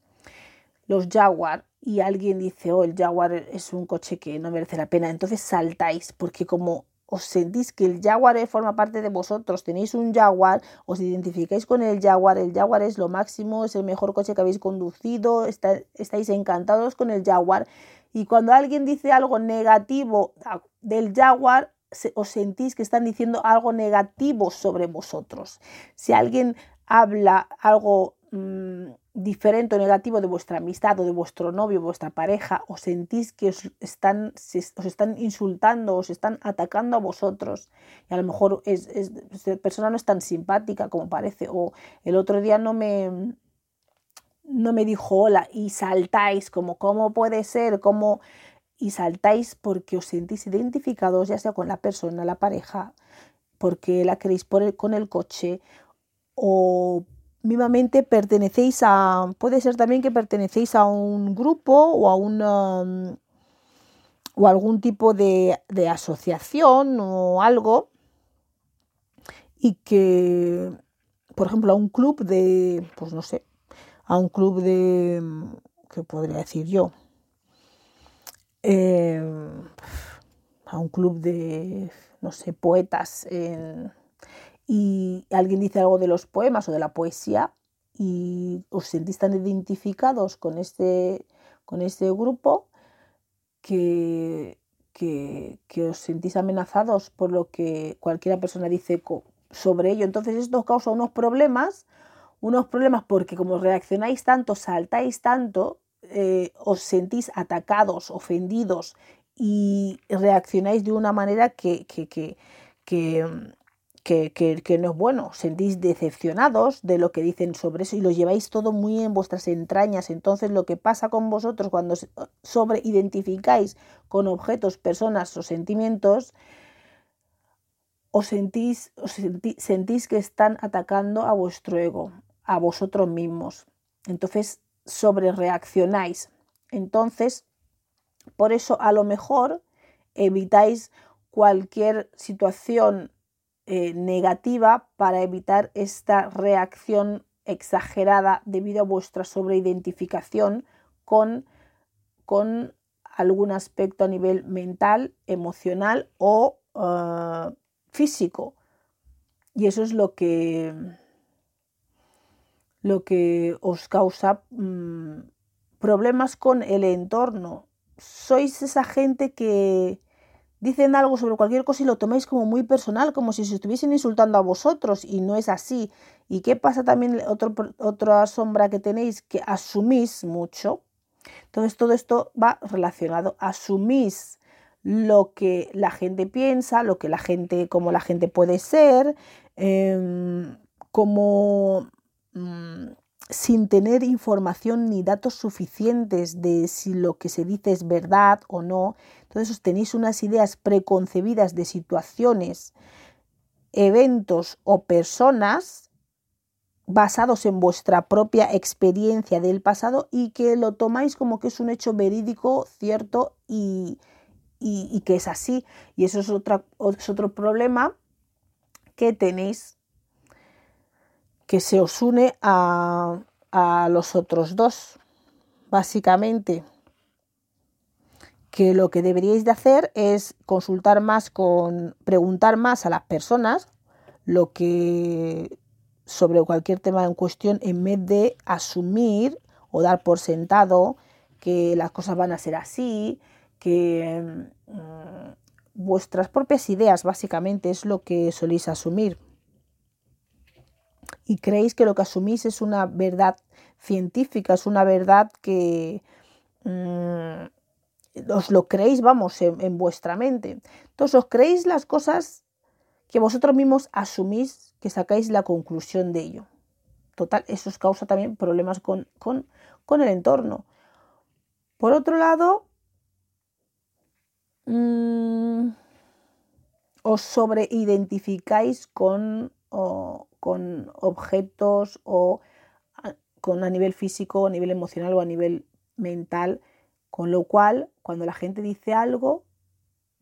los Jaguar y alguien dice, oh, el Jaguar es un coche que no merece la pena, entonces saltáis, porque como os sentís que el Jaguar forma parte de vosotros, tenéis un Jaguar, os identificáis con el Jaguar, el Jaguar es lo máximo, es el mejor coche que habéis conducido, estáis encantados con el Jaguar, y cuando alguien dice algo negativo del jaguar, os sentís que están diciendo algo negativo sobre vosotros. Si alguien habla algo mm, diferente o negativo de vuestra amistad o de vuestro novio, vuestra pareja, os sentís que os están, os están insultando, os están atacando a vosotros. Y a lo mejor es, esa persona no es tan simpática como parece. O el otro día no me, no me dijo hola y saltáis como cómo puede ser, cómo y saltáis porque os sentís identificados ya sea con la persona, la pareja, porque la queréis poner con el coche o mismamente pertenecéis a puede ser también que pertenecéis a un grupo o a una um, o algún tipo de, de asociación o algo y que por ejemplo a un club de pues no sé a un club de, ¿qué podría decir yo? Em, a un club de, no sé, poetas y alguien dice algo de los poemas o de la poesía y os sentís tan identificados con este, con este grupo que, que, que, os sentís amenazados por lo que cualquiera persona dice sobre ello. Entonces esto causa unos problemas unos problemas porque como reaccionáis tanto, saltáis tanto, eh, os sentís atacados, ofendidos y reaccionáis de una manera que, que, que, que, no es bueno, sentís decepcionados de lo que dicen sobre eso y lo lleváis todo muy en vuestras entrañas. Entonces lo que pasa con vosotros cuando sobreidentificáis con objetos, personas o sentimientos, os sentís, os sentís que están atacando a vuestro ego, a vosotros mismos. Entonces, sobre reaccionáis. Entonces, por eso a lo mejor evitáis cualquier situación eh, negativa para evitar esta reacción exagerada debido a vuestra sobreidentificación con, con algún aspecto a nivel mental, emocional o eh, físico. Y eso es lo que, lo que os causa mm, problemas con el entorno. Sois esa gente que dicen algo sobre cualquier cosa y lo tomáis como muy personal, como si se estuviesen insultando a vosotros y no es así. ¿Y qué pasa también? Otro, otra sombra que tenéis, que asumís mucho. Entonces todo esto va relacionado. Asumís lo que la gente piensa, lo que la gente, como la gente puede ser, eh, como Mm, sin tener información ni datos suficientes de si lo que se dice es verdad o no. Entonces tenéis unas ideas preconcebidas de situaciones, eventos o personas basados en vuestra propia experiencia del pasado y que lo tomáis como que es un hecho verídico, cierto y, que es así. Y eso es, es otro problema que tenéis que se os une a, a los otros dos, básicamente. Que lo que deberíais de hacer es consultar más con, preguntar más a las personas lo que sobre cualquier tema en cuestión en vez de asumir o dar por sentado que las cosas van a ser así, que mm, vuestras propias ideas básicamente es lo que soléis asumir y creéis que lo que asumís es una verdad científica, es una verdad que mm, os lo creéis, vamos, en, vuestra mente. Entonces os creéis las cosas que vosotros mismos asumís, que sacáis la conclusión de ello. Total, eso os causa también problemas con, el entorno. Por otro lado, mm, os sobreidentificáis con, con objetos o con a nivel físico, a nivel emocional o a nivel mental, con lo cual cuando la gente dice algo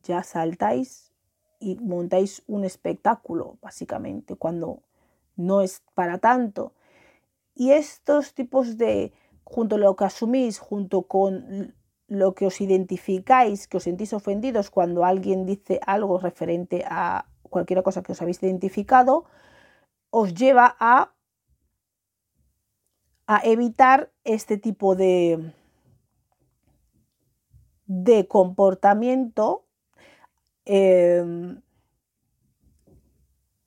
ya saltáis y montáis un espectáculo, básicamente, cuando no es para tanto. Y estos tipos de, junto a lo que asumís, junto con lo que os identificáis, que os sentís ofendidos cuando alguien dice algo referente a cualquier cosa que os habéis identificado, os lleva a, a evitar este tipo de, de comportamiento em,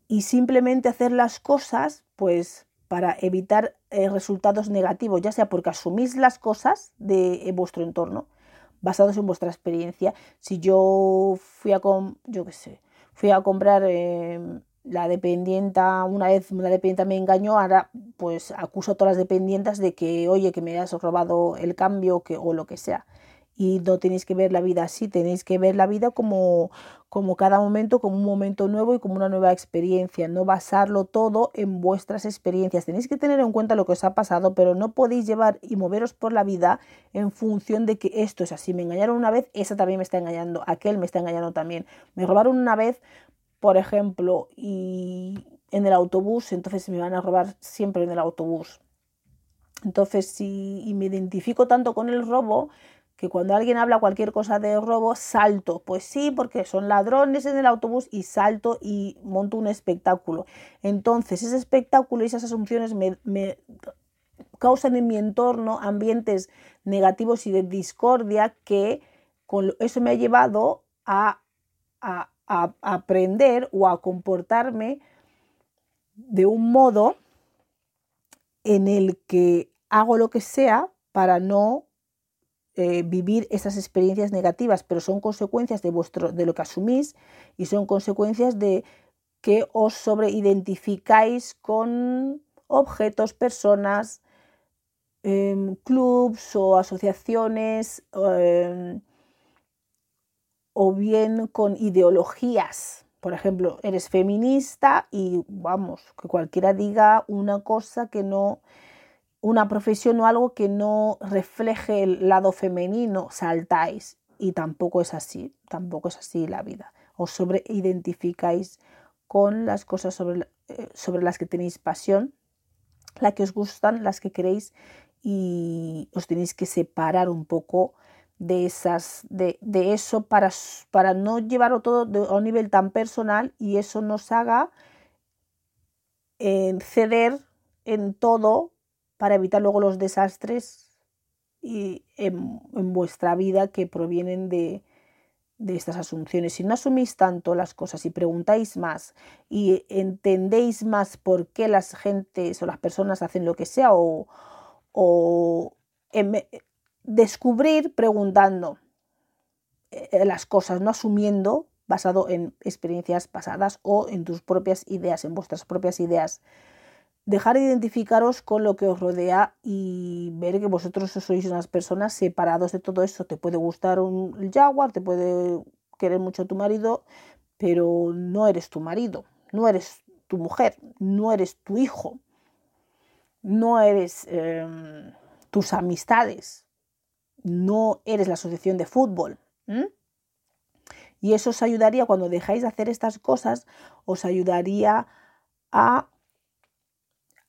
y simplemente hacer las cosas pues para evitar eh, resultados negativos, ya sea porque asumís las cosas de vuestro entorno basados en vuestra experiencia. Si yo fui a, yo qué sé, fui a comprar em, la dependienta, una vez una dependienta me engañó, ahora pues acuso a todas las dependientes de que, oye, que me has robado el cambio que, o lo que sea. Y no tenéis que ver la vida así, tenéis que ver la vida como, como cada momento, como un momento nuevo y como una nueva experiencia, no basarlo todo en vuestras experiencias. Tenéis que tener en cuenta lo que os ha pasado, pero no podéis llevar y moveros por la vida en función de que esto es así. Me engañaron una vez, esa también me está engañando, aquel me está engañando también. Me robaron una vez, por ejemplo, y en el autobús, entonces me van a robar siempre en el autobús. Entonces, si me identifico tanto con el robo, que cuando alguien habla cualquier cosa de robo, salto. Pues sí, porque son ladrones en el autobús y salto y monto un espectáculo. Entonces, ese espectáculo y esas asunciones me, causan en mi entorno ambientes negativos y de discordia que con eso me ha llevado a a, aprender o a comportarme de un modo en el que hago lo que sea para no eh, vivir esas experiencias negativas, pero son consecuencias de, vuestro, de lo que asumís y son consecuencias de que os sobreidentificáis con objetos, personas, em, clubs o asociaciones. Em, o bien con ideologías. Por ejemplo, eres feminista y vamos, que cualquiera diga una cosa que no, una profesión o algo que no refleje el lado femenino, saltáis. Y tampoco es así, tampoco es así la vida. Os sobreidentificáis con las cosas sobre, eh, sobre las que tenéis pasión, las que os gustan, las que queréis y os tenéis que separar un poco de, esas, de, eso para, para, no llevarlo todo a un nivel tan personal y eso nos haga eh, ceder en todo para evitar luego los desastres y en, vuestra vida que provienen de, de estas asunciones. Si no asumís tanto las cosas y preguntáis más y entendéis más por qué las gentes o las personas hacen lo que sea o, o descubrir preguntando eh, las cosas, no asumiendo basado en experiencias pasadas o en tus propias ideas, en vuestras propias ideas. dejar de identificaros con lo que os rodea y ver que vosotros sois unas personas separados de todo eso. Te puede gustar un jaguar, te puede querer mucho tu marido, pero no eres tu marido, no eres tu mujer, no eres tu hijo, no eres em, tus amistades, no eres la asociación de fútbol. Y eso os ayudaría, cuando dejáis de hacer estas cosas, os ayudaría a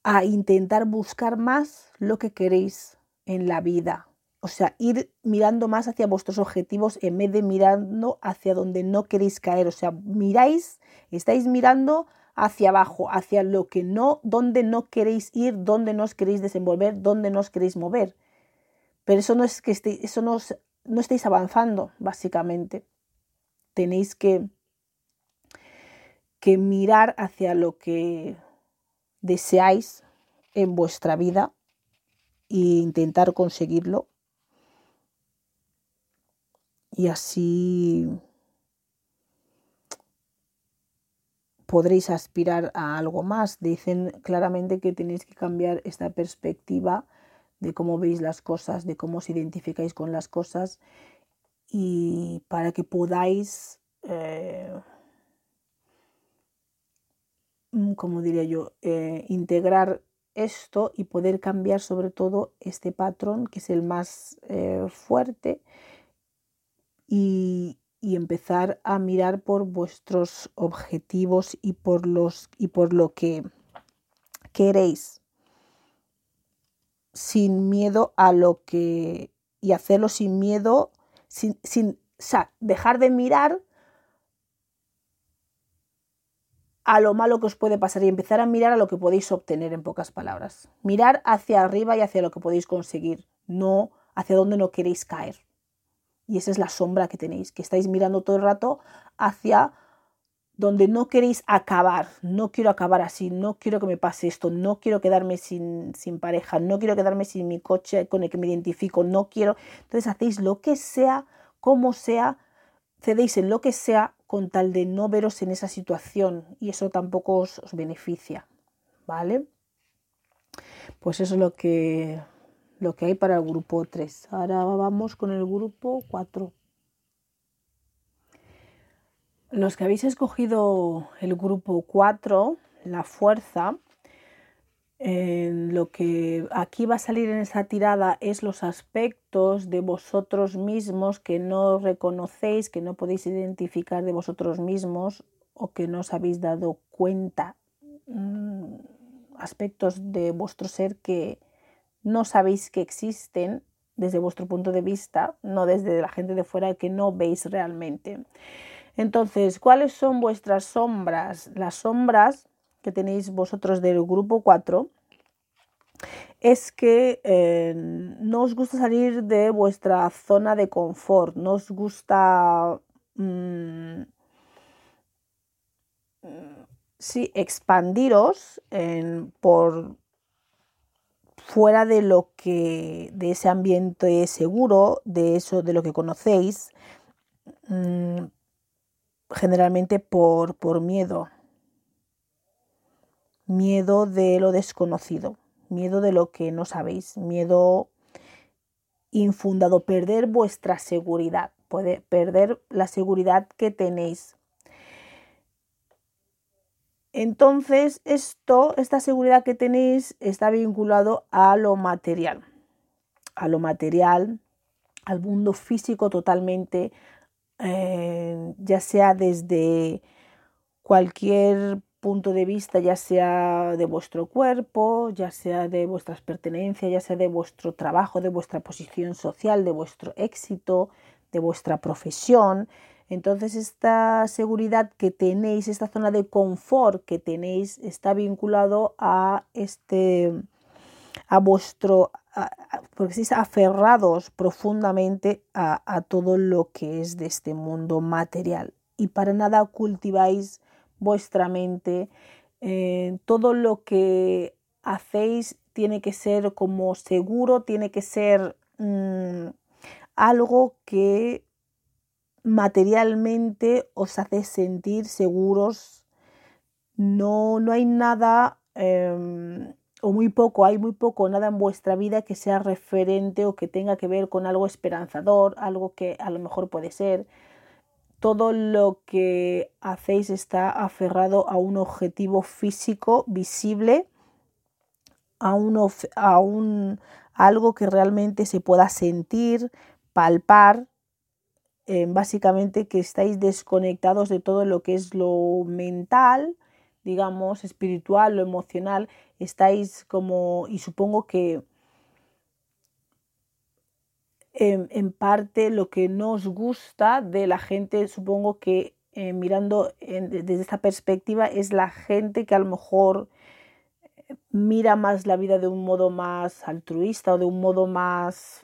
a intentar buscar más lo que queréis en la vida. O sea, ir mirando más hacia vuestros objetivos en vez de mirando hacia donde no queréis caer. O sea, miráis, estáis mirando hacia abajo, hacia lo que no, donde no queréis ir, donde no os queréis desenvolver, donde no os queréis mover. Pero eso no es que estéis, eso no, no estáis avanzando, básicamente. Tenéis que, que mirar hacia lo que deseáis en vuestra vida e intentar conseguirlo. Y así podréis aspirar a algo más. Dicen claramente que tenéis que cambiar esta perspectiva de cómo veis las cosas, de cómo os identificáis con las cosas y para que podáis eh, Mm, como diría yo, eh, integrar esto y poder cambiar sobre todo este patrón que es el más eh, fuerte y, empezar a mirar por vuestros objetivos y por, los, y por lo que queréis sin miedo a lo que y hacerlo sin miedo sin, sin dejar de mirar a lo malo que os puede pasar y empezar a mirar a lo que podéis obtener en pocas palabras. Mirar hacia arriba y hacia lo que podéis conseguir, no hacia donde no queréis caer. Y esa es la sombra que tenéis, que estáis mirando todo el rato hacia donde no queréis acabar. No quiero acabar así, no quiero que me pase esto, no quiero quedarme sin, sin pareja, no quiero quedarme sin mi coche con el que me identifico, no quiero. Entonces hacéis lo que sea, como sea, cedéis en lo que sea con tal de no veros en esa situación y eso tampoco os, beneficia, ¿vale? Pues eso es lo que, lo que hay para el grupo 3. Ahora vamos con el grupo 4. Los que habéis escogido el grupo 4, la fuerza, lo que aquí va a salir en esa tirada es los aspectos de vosotros mismos que no reconocéis, que no podéis identificar de vosotros mismos o que no os habéis dado cuenta. Mm, aspectos de vuestro ser que no sabéis que existen desde vuestro punto de vista, no desde la gente de fuera que no veis realmente. Entonces, ¿cuáles son vuestras sombras? Las sombras que tenéis vosotros del grupo 4 es que eh, no os gusta salir de vuestra zona de confort, no os gusta mm, sí, expandiros por fuera de lo que de ese ambiente seguro, de eso de lo que conocéis, mm, generalmente por, por miedo miedo de lo desconocido, miedo de lo que no sabéis, miedo infundado, perder vuestra seguridad, puede perder la seguridad que tenéis. Entonces, esto, esta seguridad que tenéis está vinculado a lo material, a lo material, al mundo físico totalmente, eh, ya sea desde cualquier punto de vista, ya sea de vuestro cuerpo, ya sea de vuestras pertenencias, ya sea de vuestro trabajo, de vuestra posición social, de vuestro éxito, de vuestra profesión. Entonces esta seguridad que tenéis, esta zona de confort que tenéis, está vinculado a este, a vuestro, porque estáis aferrados profundamente a, todo lo que es de este mundo material y para nada cultiváis vuestra mente, eh, todo lo que hacéis tiene que ser como seguro, tiene que ser mm, algo que materialmente os hace sentir seguros. No, no hay nada em, o muy poco, hay muy poco, nada en vuestra vida que sea referente o que tenga que ver con algo esperanzador, algo que a lo mejor puede ser. Todo lo que hacéis está aferrado a un objetivo físico visible, a, a un, algo que realmente se pueda sentir, palpar, básicamente que estáis desconectados de todo lo que es lo mental, digamos, espiritual, lo emocional, estáis como, y supongo que en, parte lo que no os gusta de la gente, supongo que eh, mirando desde esta perspectiva, es la gente que a lo mejor mira más la vida de un modo más altruista o de un modo más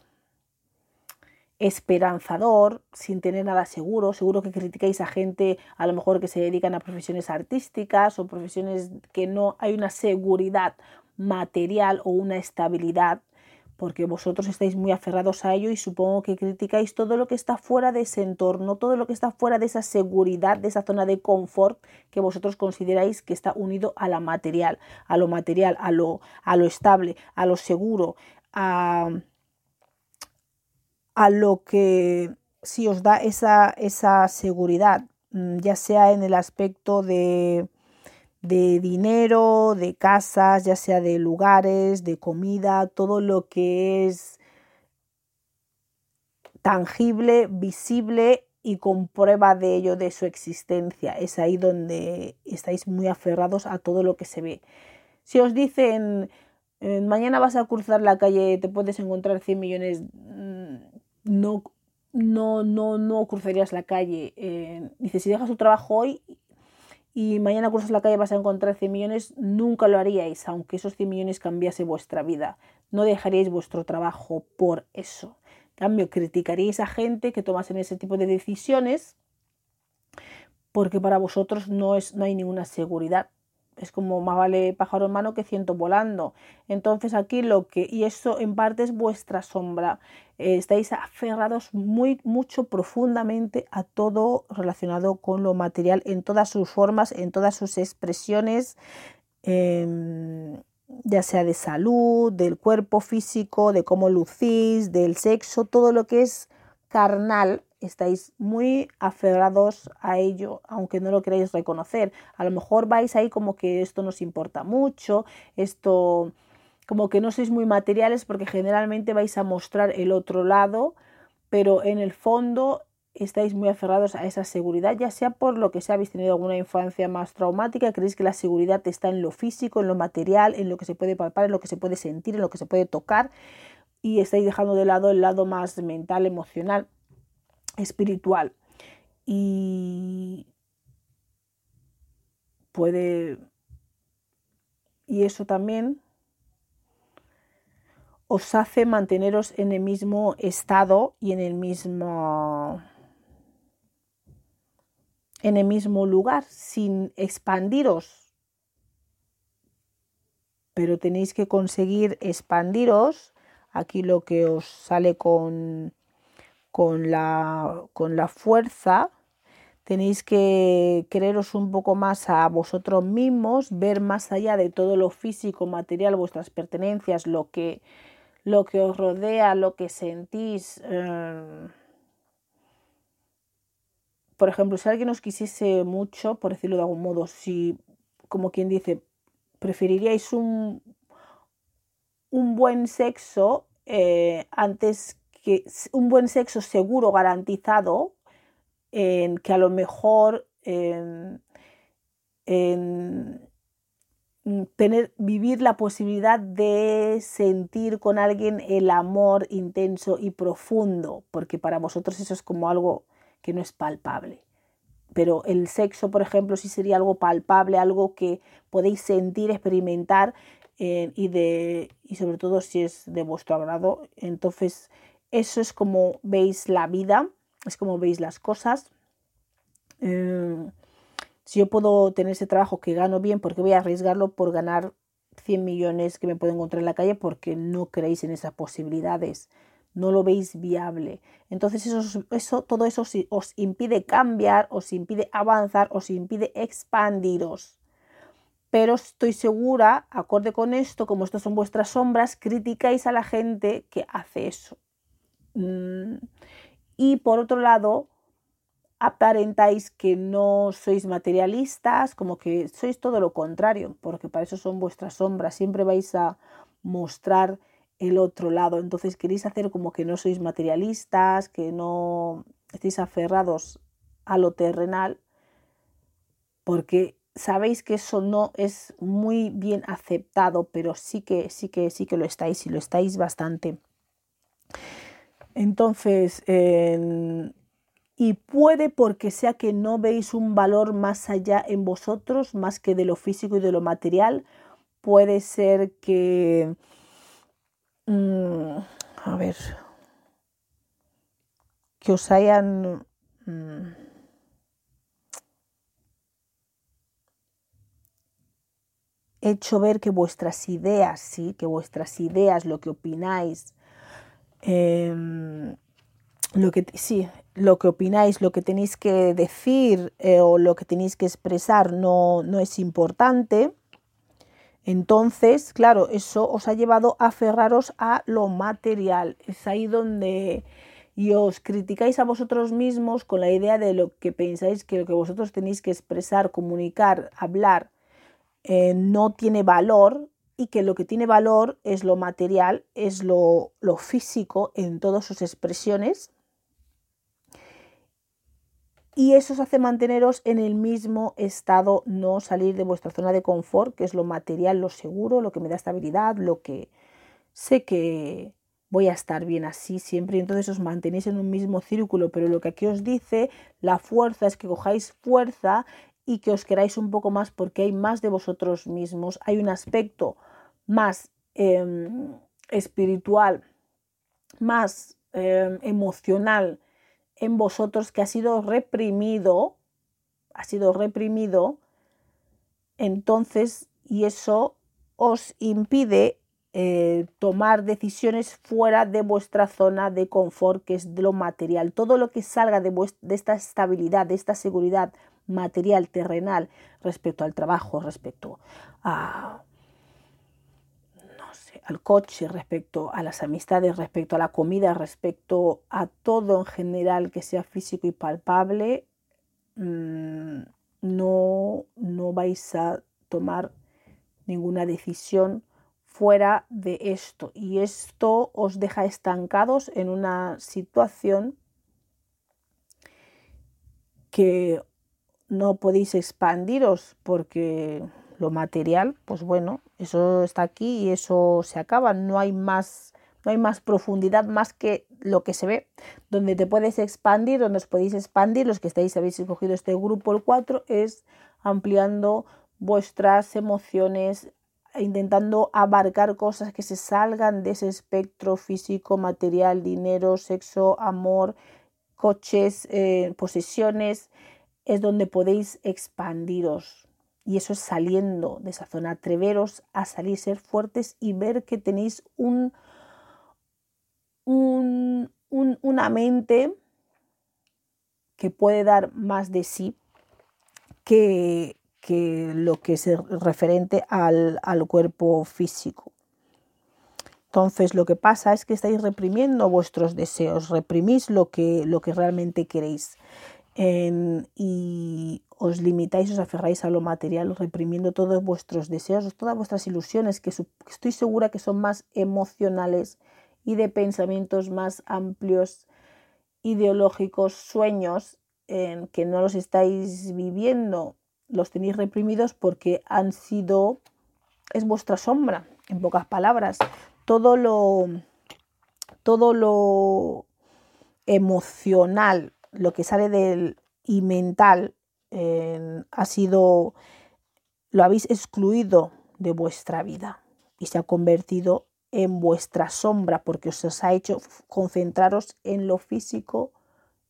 esperanzador, sin tener nada seguro. Seguro que criticáis a gente a lo mejor que se dedican a profesiones artísticas o profesiones que no hay una seguridad material o una estabilidad porque vosotros estáis muy aferrados a ello y supongo que criticáis todo lo que está fuera de ese entorno, todo lo que está fuera de esa seguridad, de esa zona de confort que vosotros consideráis que está unido a la material, a lo material, a lo, a lo estable, a lo seguro, a, a lo que si os da esa, esa seguridad, mm, ya sea en el aspecto de, de dinero, de casas, ya sea de lugares, de comida, todo lo que es tangible, visible y con prueba de ello, de su existencia. Es ahí donde estáis muy aferrados a todo lo que se ve. Si os dicen, mañana vas a cruzar la calle, te puedes encontrar 100 millones no, no, no, no cruzarías la calle. Eh, dice, si dejas tu trabajo hoy y mañana cruzas la calle vas a encontrar 100 millones, nunca lo haríais, aunque esos 100 millones cambiase vuestra vida. No dejaríais vuestro trabajo por eso. En cambio, criticaríais a gente que tomasen ese tipo de decisiones porque para vosotros no, es, no hay ninguna seguridad es como más vale pájaro en mano que ciento volando. Entonces aquí lo que, y eso en parte es vuestra sombra, eh, estáis aferrados muy, mucho profundamente a todo relacionado con lo material en todas sus formas, en todas sus expresiones, em, ya sea de salud, del cuerpo físico, de cómo lucís, del sexo, todo lo que es carnal estáis muy aferrados a ello, aunque no lo queráis reconocer. A lo mejor vais ahí como que esto nos importa mucho, esto como que no sois muy materiales porque generalmente vais a mostrar el otro lado, pero en el fondo estáis muy aferrados a esa seguridad, ya sea por lo que sea, habéis tenido alguna infancia más traumática, creéis que la seguridad está en lo físico, en lo material, en lo que se puede palpar, en lo que se puede sentir, en lo que se puede tocar, y estáis dejando de lado el lado más mental, emocional espiritual. Y puede y eso también os hace manteneros en el mismo estado y en el mismo en el mismo lugar sin expandiros. Pero tenéis que conseguir expandiros. Aquí lo que os sale con con la, con la fuerza, tenéis que quereros un poco más a vosotros mismos, ver más allá de todo lo físico, material, vuestras pertenencias, lo que, lo que os rodea, lo que sentís. Eh, por ejemplo, si alguien os quisiese mucho, por decirlo de algún modo, si, como quien dice, preferiríais un, un buen sexo eh, antes que un buen sexo seguro, garantizado, en que a lo mejor en, tener, vivir la posibilidad de sentir con alguien el amor intenso y profundo, porque para vosotros eso es como algo que no es palpable. Pero el sexo, por ejemplo, sí sería algo palpable, algo que podéis sentir, experimentar eh, y, de, y sobre todo si es de vuestro agrado. Entonces, eso es como veis la vida, es como veis las cosas. Eh, si yo puedo tener ese trabajo que gano bien, ¿por qué voy a arriesgarlo por ganar 100 millones que me puedo encontrar en la calle? Porque no creéis en esas posibilidades, no lo veis viable. Entonces eso, eso, todo eso os impide cambiar, os impide avanzar, os impide expandiros. pero estoy segura, acorde con esto, como estas son vuestras sombras, criticáis a la gente que hace eso. Mm, y por otro lado, aparentáis que no sois materialistas, como que sois todo lo contrario, porque para eso son vuestras sombras, siempre vais a mostrar el otro lado, entonces queréis hacer como que no sois materialistas, que no estéis aferrados a lo terrenal, porque sabéis que eso no es muy bien aceptado, pero sí que sí que sí que lo estáis y lo estáis bastante. Entonces, y puede porque sea que no veis un valor más allá en vosotros, más que de lo físico y de lo material. Puede ser que... Mm, a ver. Que os hayan... Mm, hecho ver que vuestras ideas, sí, que vuestras ideas, lo que opináis, em, lo que sí, lo que opináis, lo que tenéis que decir eh, o lo que tenéis que expresar no, no es importante, entonces, claro, eso os ha llevado a aferraros a lo material. Es ahí donde y os criticáis a vosotros mismos con la idea de lo que pensáis que lo que vosotros tenéis que expresar, comunicar, hablar, eh, no tiene valor y que lo que tiene valor es lo material, es lo, lo físico en todas sus expresiones. Y eso os hace manteneros en el mismo estado, no salir de vuestra zona de confort, que es lo material, lo seguro, lo que me da estabilidad, lo que sé que voy a estar bien así siempre. Y entonces os mantenéis en un mismo círculo, pero lo que aquí os dice, la fuerza es que cojáis fuerza y que os queráis un poco más porque hay más de vosotros mismos, hay un aspecto más em, espiritual, más em, emocional, en vosotros que ha sido reprimido, ha sido reprimido, entonces, y eso os impide eh, tomar decisiones fuera de vuestra zona de confort, que es de lo material. Todo lo que salga de, de esta estabilidad, de esta seguridad material, terrenal, respecto al trabajo, respecto a al coche, respecto a las amistades, respecto a la comida, respecto a todo en general que sea físico y palpable, mm, no, no vais a tomar ninguna decisión fuera de esto. Y esto os deja estancados en una situación que no podéis expandiros porque lo material, pues bueno, eso está aquí y eso se acaba, no hay más no hay más profundidad más que lo que se ve, donde te puedes expandir, donde os podéis expandir, los que estáis, habéis escogido este grupo, el 4, es ampliando vuestras emociones, intentando abarcar cosas que se salgan de ese espectro físico, material, dinero, sexo, amor, coches, eh, posesiones, es donde podéis expandiros. Y eso es saliendo de esa zona, atreveros a salir, ser fuertes y ver que tenéis un, una mente que puede dar más de sí que, que lo que es referente al, al, cuerpo físico. Entonces lo que pasa es que estáis reprimiendo vuestros deseos, reprimís lo que, lo que realmente queréis y os limitáis, os aferráis a lo material, reprimiendo todos vuestros deseos, todas vuestras ilusiones, que estoy segura que son más emocionales y de pensamientos más amplios, ideológicos, sueños que no los estáis viviendo, los tenéis reprimidos porque han sido, es vuestra sombra, en pocas palabras, todo lo, todo lo emocional lo que sale del y mental ha sido, lo habéis excluido de vuestra vida y se ha convertido en vuestra sombra porque os ha hecho concentraros en lo físico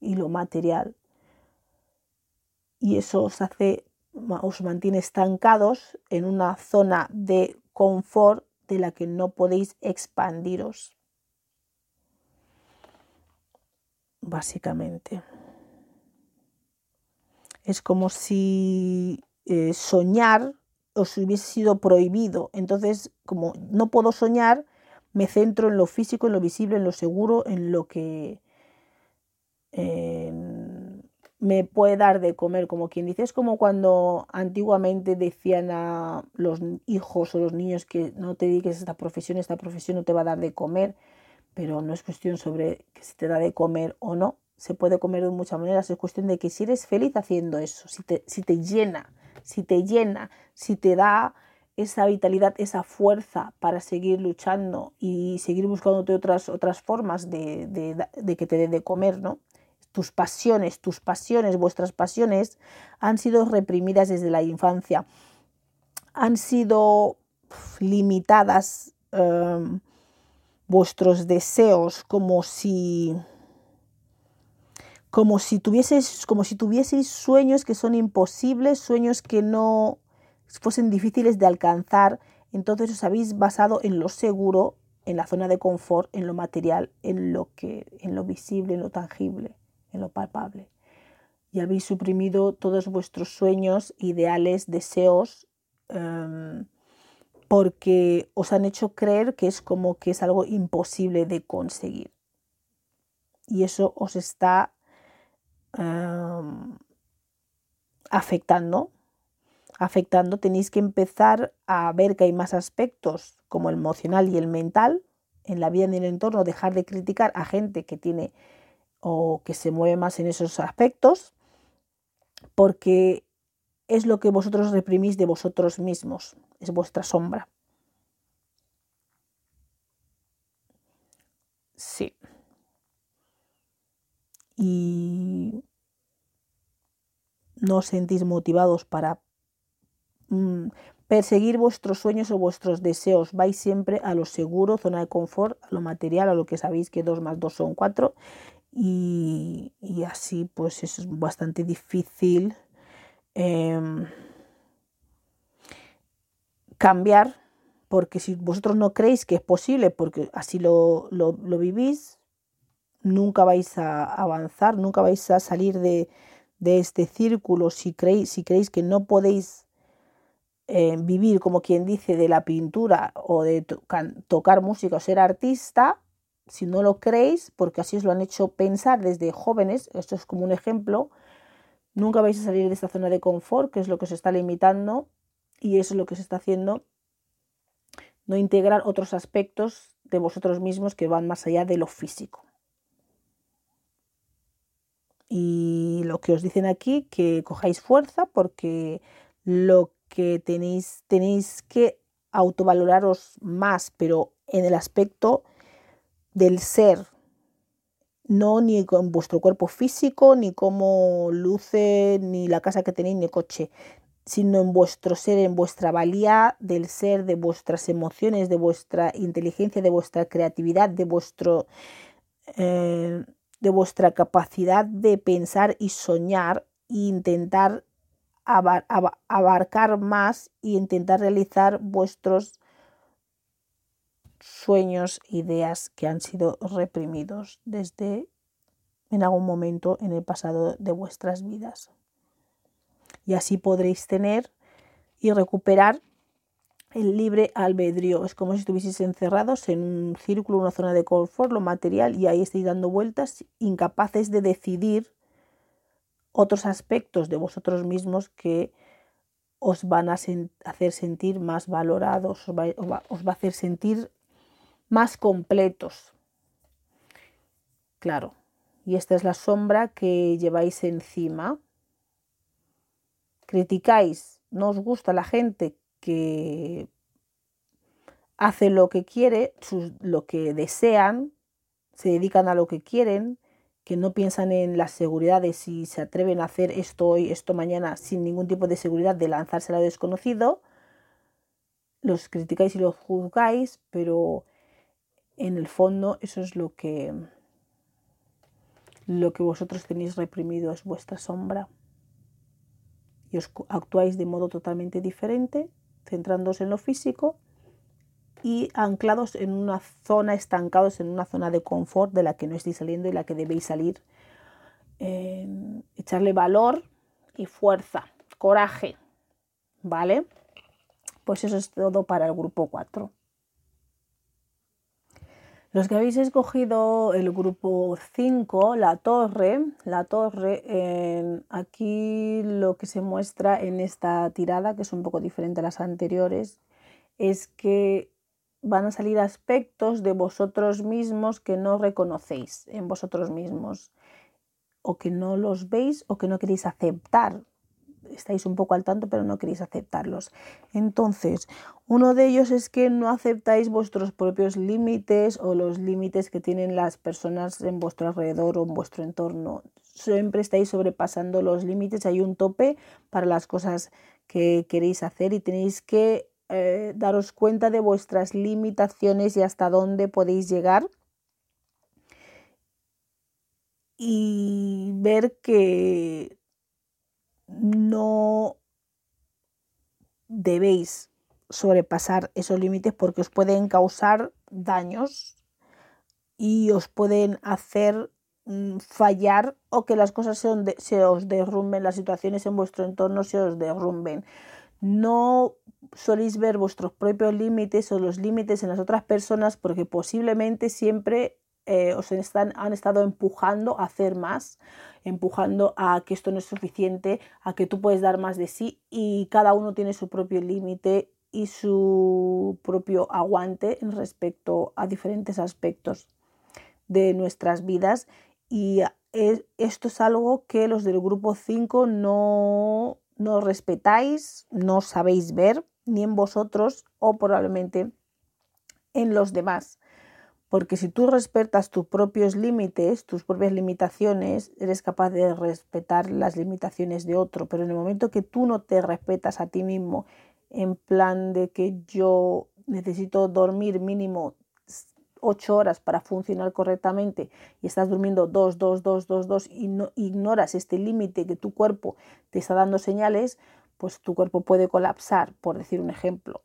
y lo material. Y eso os hace, os mantiene estancados en una zona de confort de la que no podéis expandiros. básicamente. Es como si eh, soñar os hubiese sido prohibido. Entonces, como no puedo soñar, me centro en lo físico, en lo visible, en lo seguro, en lo que me puede dar de comer, como quien dice. Es como cuando antiguamente decían a los hijos o los niños que no te dediques a esta profesión, esta profesión no te va a dar de comer, pero no es cuestión sobre si te da de comer o no. Se puede comer de muchas maneras, es cuestión de que si eres feliz haciendo eso, si te, si te llena, si te llena, si te da esa vitalidad, esa fuerza para seguir luchando y seguir buscándote otras, otras formas de, de que te dé de comer, ¿no? tus pasiones, tus pasiones, vuestras pasiones han sido reprimidas desde la infancia, han sido limitadas em, vuestros deseos como si como si tuvieseis como si tuvieseis sueños que son imposibles, sueños que no fuesen difíciles de alcanzar, entonces os habéis basado en lo seguro, en la zona de confort, en lo material, en lo que en lo visible, en lo tangible en lo palpable. Y habéis suprimido todos vuestros sueños, ideales, deseos, em, porque os han hecho creer que es como que es algo imposible de conseguir. Y eso os está afectando. Afectando, tenéis que empezar a ver que hay más aspectos como el emocional y el mental en la vida y en el entorno, dejar de criticar a gente que tiene o que se mueve más en esos aspectos, porque es lo que vosotros reprimís de vosotros mismos, es vuestra sombra. Sí. Y no os sentís motivados para mm, perseguir vuestros sueños o vuestros deseos. Vais siempre a lo seguro, zona de confort, a lo material, a lo que sabéis que 2 más 2 son 4 y, así pues es bastante difícil em, cambiar porque si vosotros no creéis que es posible porque así lo, lo, vivís nunca vais a avanzar nunca vais a salir de, de este círculo si creéis, si creéis que no podéis eh, vivir como quien dice de la pintura o de tocar música o ser artista si no lo creéis, porque así os lo han hecho pensar desde jóvenes, esto es como un ejemplo, nunca vais a salir de esta zona de confort, que es lo que os está limitando, y eso es lo que se está haciendo, no integrar otros aspectos de vosotros mismos que van más allá de lo físico. Y lo que os dicen aquí, que cojáis fuerza, porque lo que tenéis, tenéis que autovaloraros más, pero en el aspecto del ser, no ni con vuestro cuerpo físico, ni cómo luce, ni la casa que tenéis, ni el coche, sino en vuestro ser, en vuestra valía del ser, de vuestras emociones, de vuestra inteligencia, de vuestra creatividad, de vuestro eh, de vuestra capacidad de pensar y soñar e intentar abarcar más e intentar realizar vuestros sueños, ideas que han sido reprimidos desde en algún momento en el pasado de vuestras vidas. Y así podréis tener y recuperar el libre albedrío. Es como si estuvieseis encerrados en un círculo, una zona de confort, lo material, y ahí estáis dando vueltas, incapaces de decidir otros aspectos de vosotros mismos que os van a hacer sentir más valorados, os va a hacer sentir más completos. Claro, y esta es la sombra que lleváis encima. Criticáis, no os gusta la gente que hace lo que quiere, lo que desean, se dedican a lo que quieren, que no piensan en la seguridad de si se atreven a hacer esto hoy, esto mañana, sin ningún tipo de seguridad de lanzarse a lo desconocido. Los criticáis y los juzgáis, pero en el fondo eso es lo que lo que vosotros tenéis reprimido es vuestra sombra y os actuáis de modo totalmente diferente, centrándoos en lo físico y anclados en una zona, estancados en una zona de confort de la que no estáis saliendo y la que debéis salir. echarle valor y fuerza, coraje, ¿vale? Pues eso es todo para el grupo 4. Los que habéis escogido el grupo 5, la torre, la torre, aquí lo que se muestra en esta tirada, que es un poco diferente a las anteriores, es que van a salir aspectos de vosotros mismos que no reconocéis en vosotros mismos, o que no los veis o que no queréis aceptar estáis un poco al tanto, pero no queréis aceptarlos. Entonces, uno de ellos es que no aceptáis vuestros propios límites o los límites que tienen las personas en vuestro alrededor o en vuestro entorno. Siempre estáis sobrepasando los límites, hay un tope para las cosas que queréis hacer y tenéis que eh, daros cuenta de vuestras limitaciones y hasta dónde podéis llegar y ver que no debéis sobrepasar esos límites porque os pueden causar daños y os pueden hacer mm, fallar o que las cosas se, os derrumben, las situaciones en vuestro entorno se os derrumben. No soléis ver vuestros propios límites o los límites en las otras personas porque posiblemente siempre eh, os están, han estado empujando a hacer más, empujando a que esto no es suficiente, a que tú puedes dar más de sí y cada uno tiene su propio límite y su propio aguante respecto a diferentes aspectos de nuestras vidas y esto es algo que los del grupo 5 no, no respetáis, no sabéis ver ni en vosotros o probablemente en los demás. Porque si tú respetas tus propios límites, tus propias limitaciones, eres capaz de respetar las limitaciones de otro. Pero en el momento que tú no te respetas a ti mismo, en plan de que yo necesito dormir mínimo ocho horas para funcionar correctamente y estás durmiendo dos, dos, dos, dos, dos y no ignoras este límite que tu cuerpo te está dando señales, pues tu cuerpo puede colapsar, por decir un ejemplo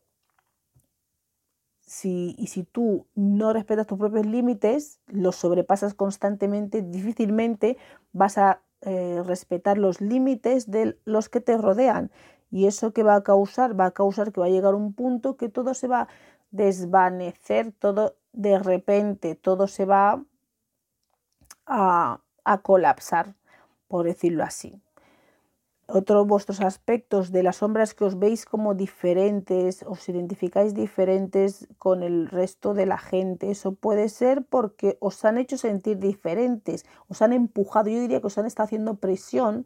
si, y si tú no respetas tus propios límites, los sobrepasas constantemente, difícilmente vas a eh, respetar los límites de los que te rodean. Y eso que va a causar, va a causar que va a llegar un punto que todo se va a desvanecer, todo de repente, todo se va a, a colapsar, por decirlo así otros vuestros aspectos de las sombras que os veis como diferentes, os identificáis diferentes con el resto de la gente. Eso puede ser porque os han hecho sentir diferentes, os han empujado, yo diría que os han estado haciendo presión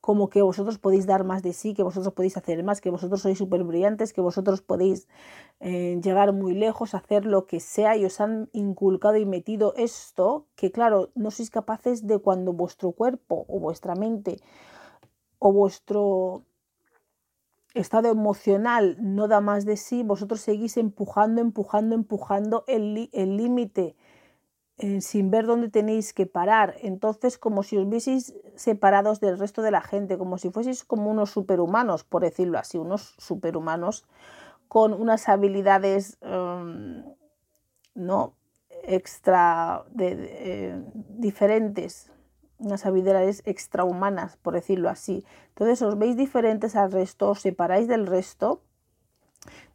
como que vosotros podéis dar más de sí, que vosotros podéis hacer más, que vosotros sois súper brillantes, que vosotros podéis eh, llegar muy lejos, hacer lo que sea y os han inculcado y metido esto que claro, no sois capaces de cuando vuestro cuerpo o vuestra mente o vuestro estado emocional no da más de sí, vosotros seguís empujando, empujando, empujando el límite eh, sin ver dónde tenéis que parar. Entonces, como si os vieseis separados del resto de la gente, como si fueseis como unos superhumanos, por decirlo así, unos superhumanos con unas habilidades em, no extra eh, diferentes unas habilidades extrahumanas, por decirlo así. Entonces os veis diferentes al resto, os separáis del resto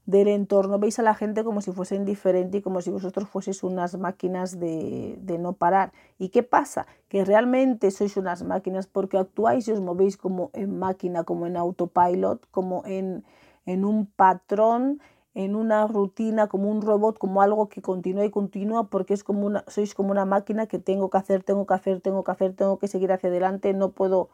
del entorno, veis a la gente como si fuesen diferentes y como si vosotros fueseis unas máquinas de, de, no parar. ¿Y qué pasa? Que realmente sois unas máquinas porque actuáis y os movéis como en máquina, como en autopilot, como en, en un patrón en una rutina, como un robot, como algo que continúa y continúa, porque es como una, sois como una máquina que tengo que hacer, tengo que hacer, tengo que hacer, tengo que seguir hacia adelante, no puedo,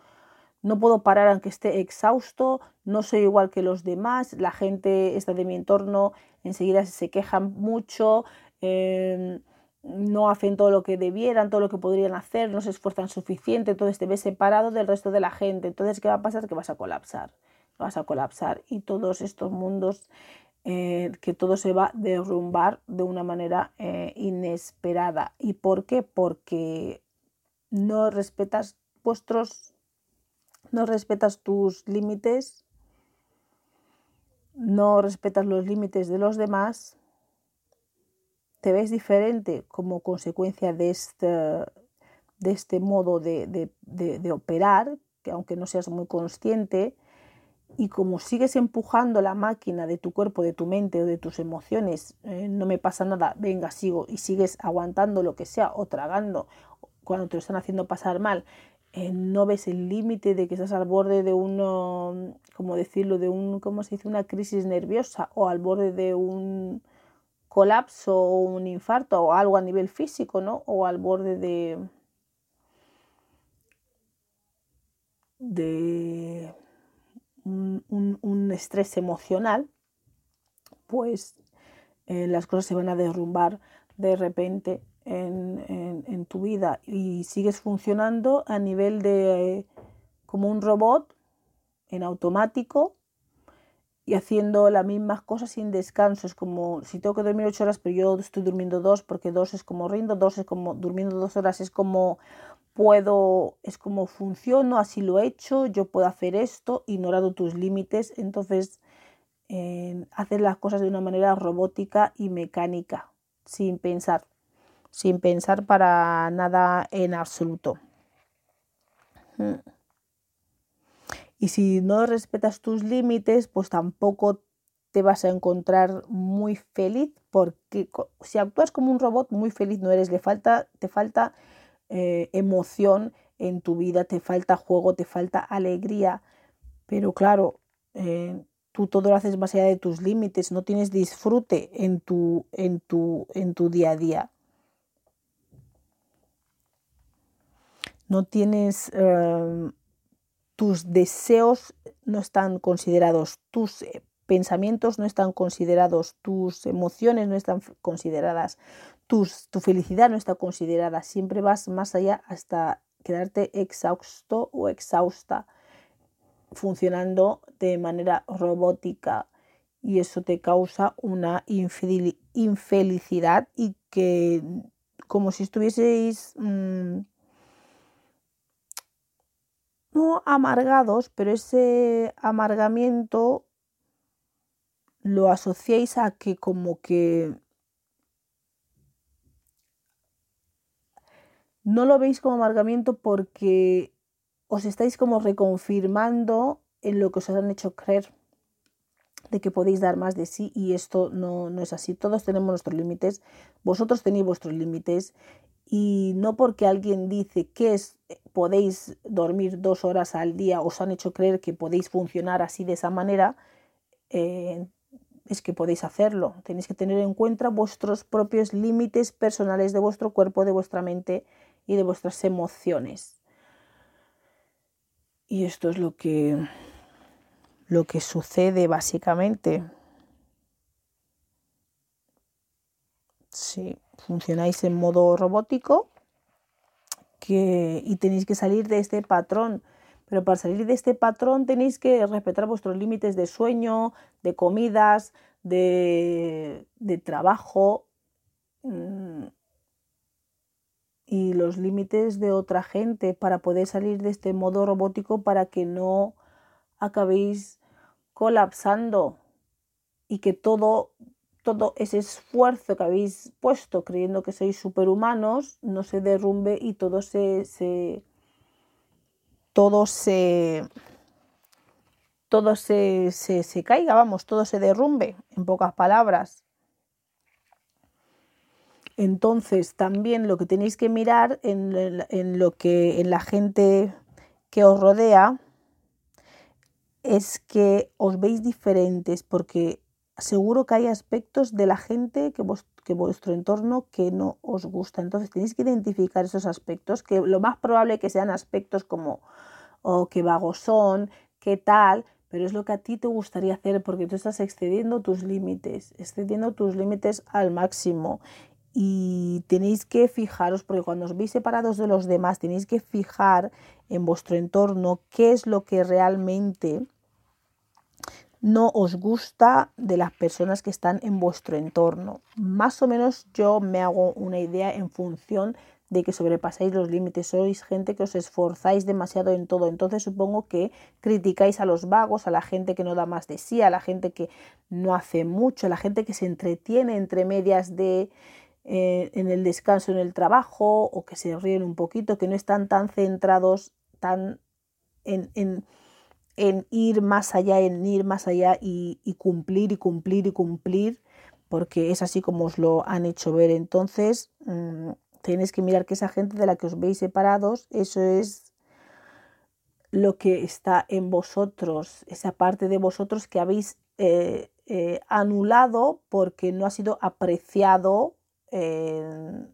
no puedo parar aunque esté exhausto, no soy igual que los demás, la gente está de mi entorno enseguida se quejan mucho, em, no hacen todo lo que debieran, todo lo que podrían hacer, no se esfuerzan suficiente, entonces te ves separado del resto de la gente, entonces ¿qué va a pasar? Que vas a colapsar, vas a colapsar y todos estos mundos eh, que todo se va a derrumbar de una manera eh, inesperada. ¿Y por qué? Porque no respetas vuestros, no respetas tus límites, no respetas los límites de los demás, te ves diferente como consecuencia de este, de este modo de, de, de, de operar, que aunque no seas muy consciente, y como sigues empujando la máquina de tu cuerpo, de tu mente o de tus emociones, eh, no me pasa nada, venga, sigo y sigues aguantando lo que sea o tragando cuando te lo están haciendo pasar mal, eh, no ves el límite de que estás al borde de uno, como decirlo, de un, ¿cómo se dice? Una crisis nerviosa o al borde de un colapso o un infarto o algo a nivel físico, ¿no? O al borde de de un, estrés emocional, pues eh, las cosas se van a derrumbar de repente en, tu vida y sigues funcionando a nivel de como un robot en automático y haciendo las mismas cosas sin descanso. Es como si tengo que dormir ocho horas, pero yo estoy durmiendo dos porque dos es como rindo, dos es como durmiendo dos horas es como puedo, es como funciono, así lo he hecho, yo puedo hacer esto, ignorando tus límites. Entonces, eh, hacer las cosas de una manera robótica y mecánica, sin pensar sin pensar para nada en absoluto. Hmm. Y si no respetas tus límites, pues tampoco te vas a encontrar muy feliz, porque si actúas como un robot, muy feliz no eres, le falta, te falta eh, emoción en tu vida, te falta juego, te falta alegría, pero claro, eh, tú todo lo haces más allá de tus límites, no tienes disfrute en tu, en tu, en tu día a día. no tienes, em, tus deseos no están considerados, tus eh, pensamientos no están considerados, tus emociones no están consideradas, tu felicidad no está considerada, siempre vas más allá hasta quedarte exhausto o exhausta funcionando de manera robótica. Y eso te causa una infelicidad y que como si estuvieseis mm, no amargados, pero ese amargamiento lo asociáis a que como que no lo veis como amargamiento porque os estáis como reconfirmando en lo que os han hecho creer de que podéis dar más de sí y esto no, no es así. Todos tenemos nuestros límites, vosotros tenéis vuestros límites y no porque alguien dice que es, podéis dormir dos horas al día, os han hecho creer que podéis funcionar así de esa manera, eh, es que podéis hacerlo. Tenéis que tener en cuenta vuestros propios límites personales de vuestro cuerpo, de vuestra mente y de vuestras emociones. Y esto es lo que, lo que sucede básicamente. Sí funcionáis en modo robótico que, y tenéis que salir de este patrón. Pero para salir de este patrón tenéis que respetar vuestros límites de sueño, de comidas, de, de trabajo mm, y los límites de otra gente para poder salir de este modo robótico para que no acabéis colapsando y que todo todo ese esfuerzo que habéis puesto creyendo que sois superhumanos no se derrumbe y todo se, se todo se todo se, se, caiga, vamos, todo se derrumbe, en pocas palabras. Entonces, también lo que tenéis que mirar en, lo que en la gente que os rodea es que os veis diferentes, porque seguro que hay aspectos de la gente que, que vuestro entorno que no os gusta. Entonces tenéis que identificar esos aspectos, que lo más probable que sean aspectos como oh, qué vagos son, qué tal, pero es lo que a ti te gustaría hacer porque tú estás excediendo tus límites, excediendo tus límites al máximo. Y tenéis que fijaros, porque cuando os veis separados de los demás, tenéis que fijar en vuestro entorno qué es lo que realmente no os gusta de las personas que están en vuestro entorno. Más o menos yo me hago una idea en función de que sobrepasáis los límites, sois gente que os esforzáis demasiado en todo, entonces supongo que criticáis a los vagos, a la gente que no da más de sí, a la gente que no hace mucho, a la gente que se entretiene entre medias de eh, en el descanso en el trabajo o que se ríen un poquito, que no están tan centrados tan en en ir más allá, en ir más allá y, cumplir y cumplir y cumplir, porque es así como os lo han hecho ver. Entonces, mm, tenéis que mirar que esa gente de la que os veis separados, eso es lo que está en vosotros, esa parte de vosotros que habéis eh, eh, anulado porque no ha sido apreciado eh,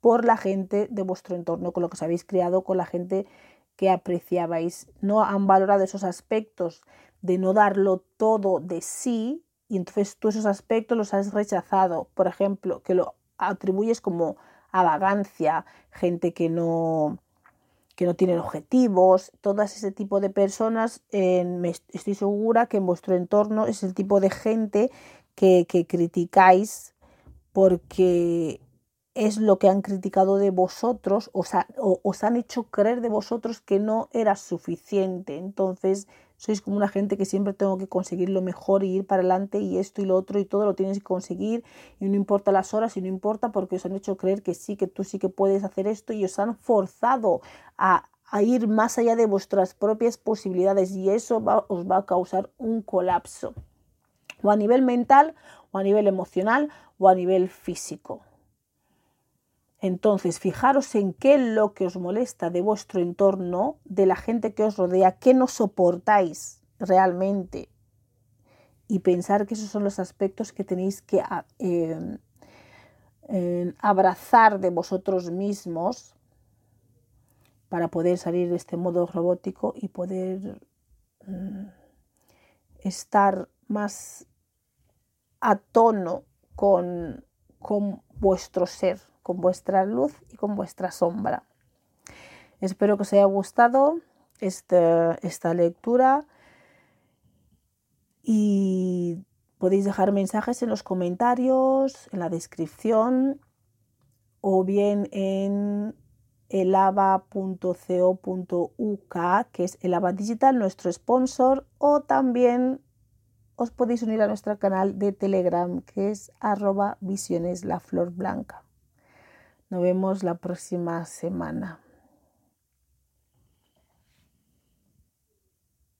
por la gente de vuestro entorno, con lo que os habéis creado, con la gente que apreciabais. No han valorado esos aspectos de no darlo todo de sí y entonces tú esos aspectos los has rechazado. Por ejemplo, que lo atribuyes como a vagancia, gente que no, que no tienen objetivos, todas ese tipo de personas, estoy segura que en vuestro entorno es el tipo de gente que, que criticáis porque es lo que han criticado de vosotros, os, os han hecho creer de vosotros que no era suficiente. Entonces, sois como una gente que siempre tengo que conseguir lo mejor y ir para adelante y esto y lo otro y todo lo tienes que conseguir y no importa las horas y no importa porque os han hecho creer que sí, que tú sí que puedes hacer esto y os han forzado a, ir más allá de vuestras propias posibilidades y eso os va a causar un colapso o a nivel mental o a nivel emocional o a nivel físico. Entonces, fijaros en qué es lo que os molesta de vuestro entorno, de la gente que os rodea, qué no soportáis realmente. Y pensar que esos son los aspectos que tenéis que ah, em, em, abrazar de vosotros mismos para poder salir de este modo robótico y poder mm, estar más a tono con, con vuestro ser con vuestra luz y con vuestra sombra. Espero que os haya gustado esta, esta lectura y podéis dejar mensajes en los comentarios, en la descripción o bien en elava.co.uk, que es Elava Digital, nuestro sponsor, o también os podéis unir a nuestro canal de Telegram, que es arroba visiones la flor blanca. Nos vemos la próxima semana.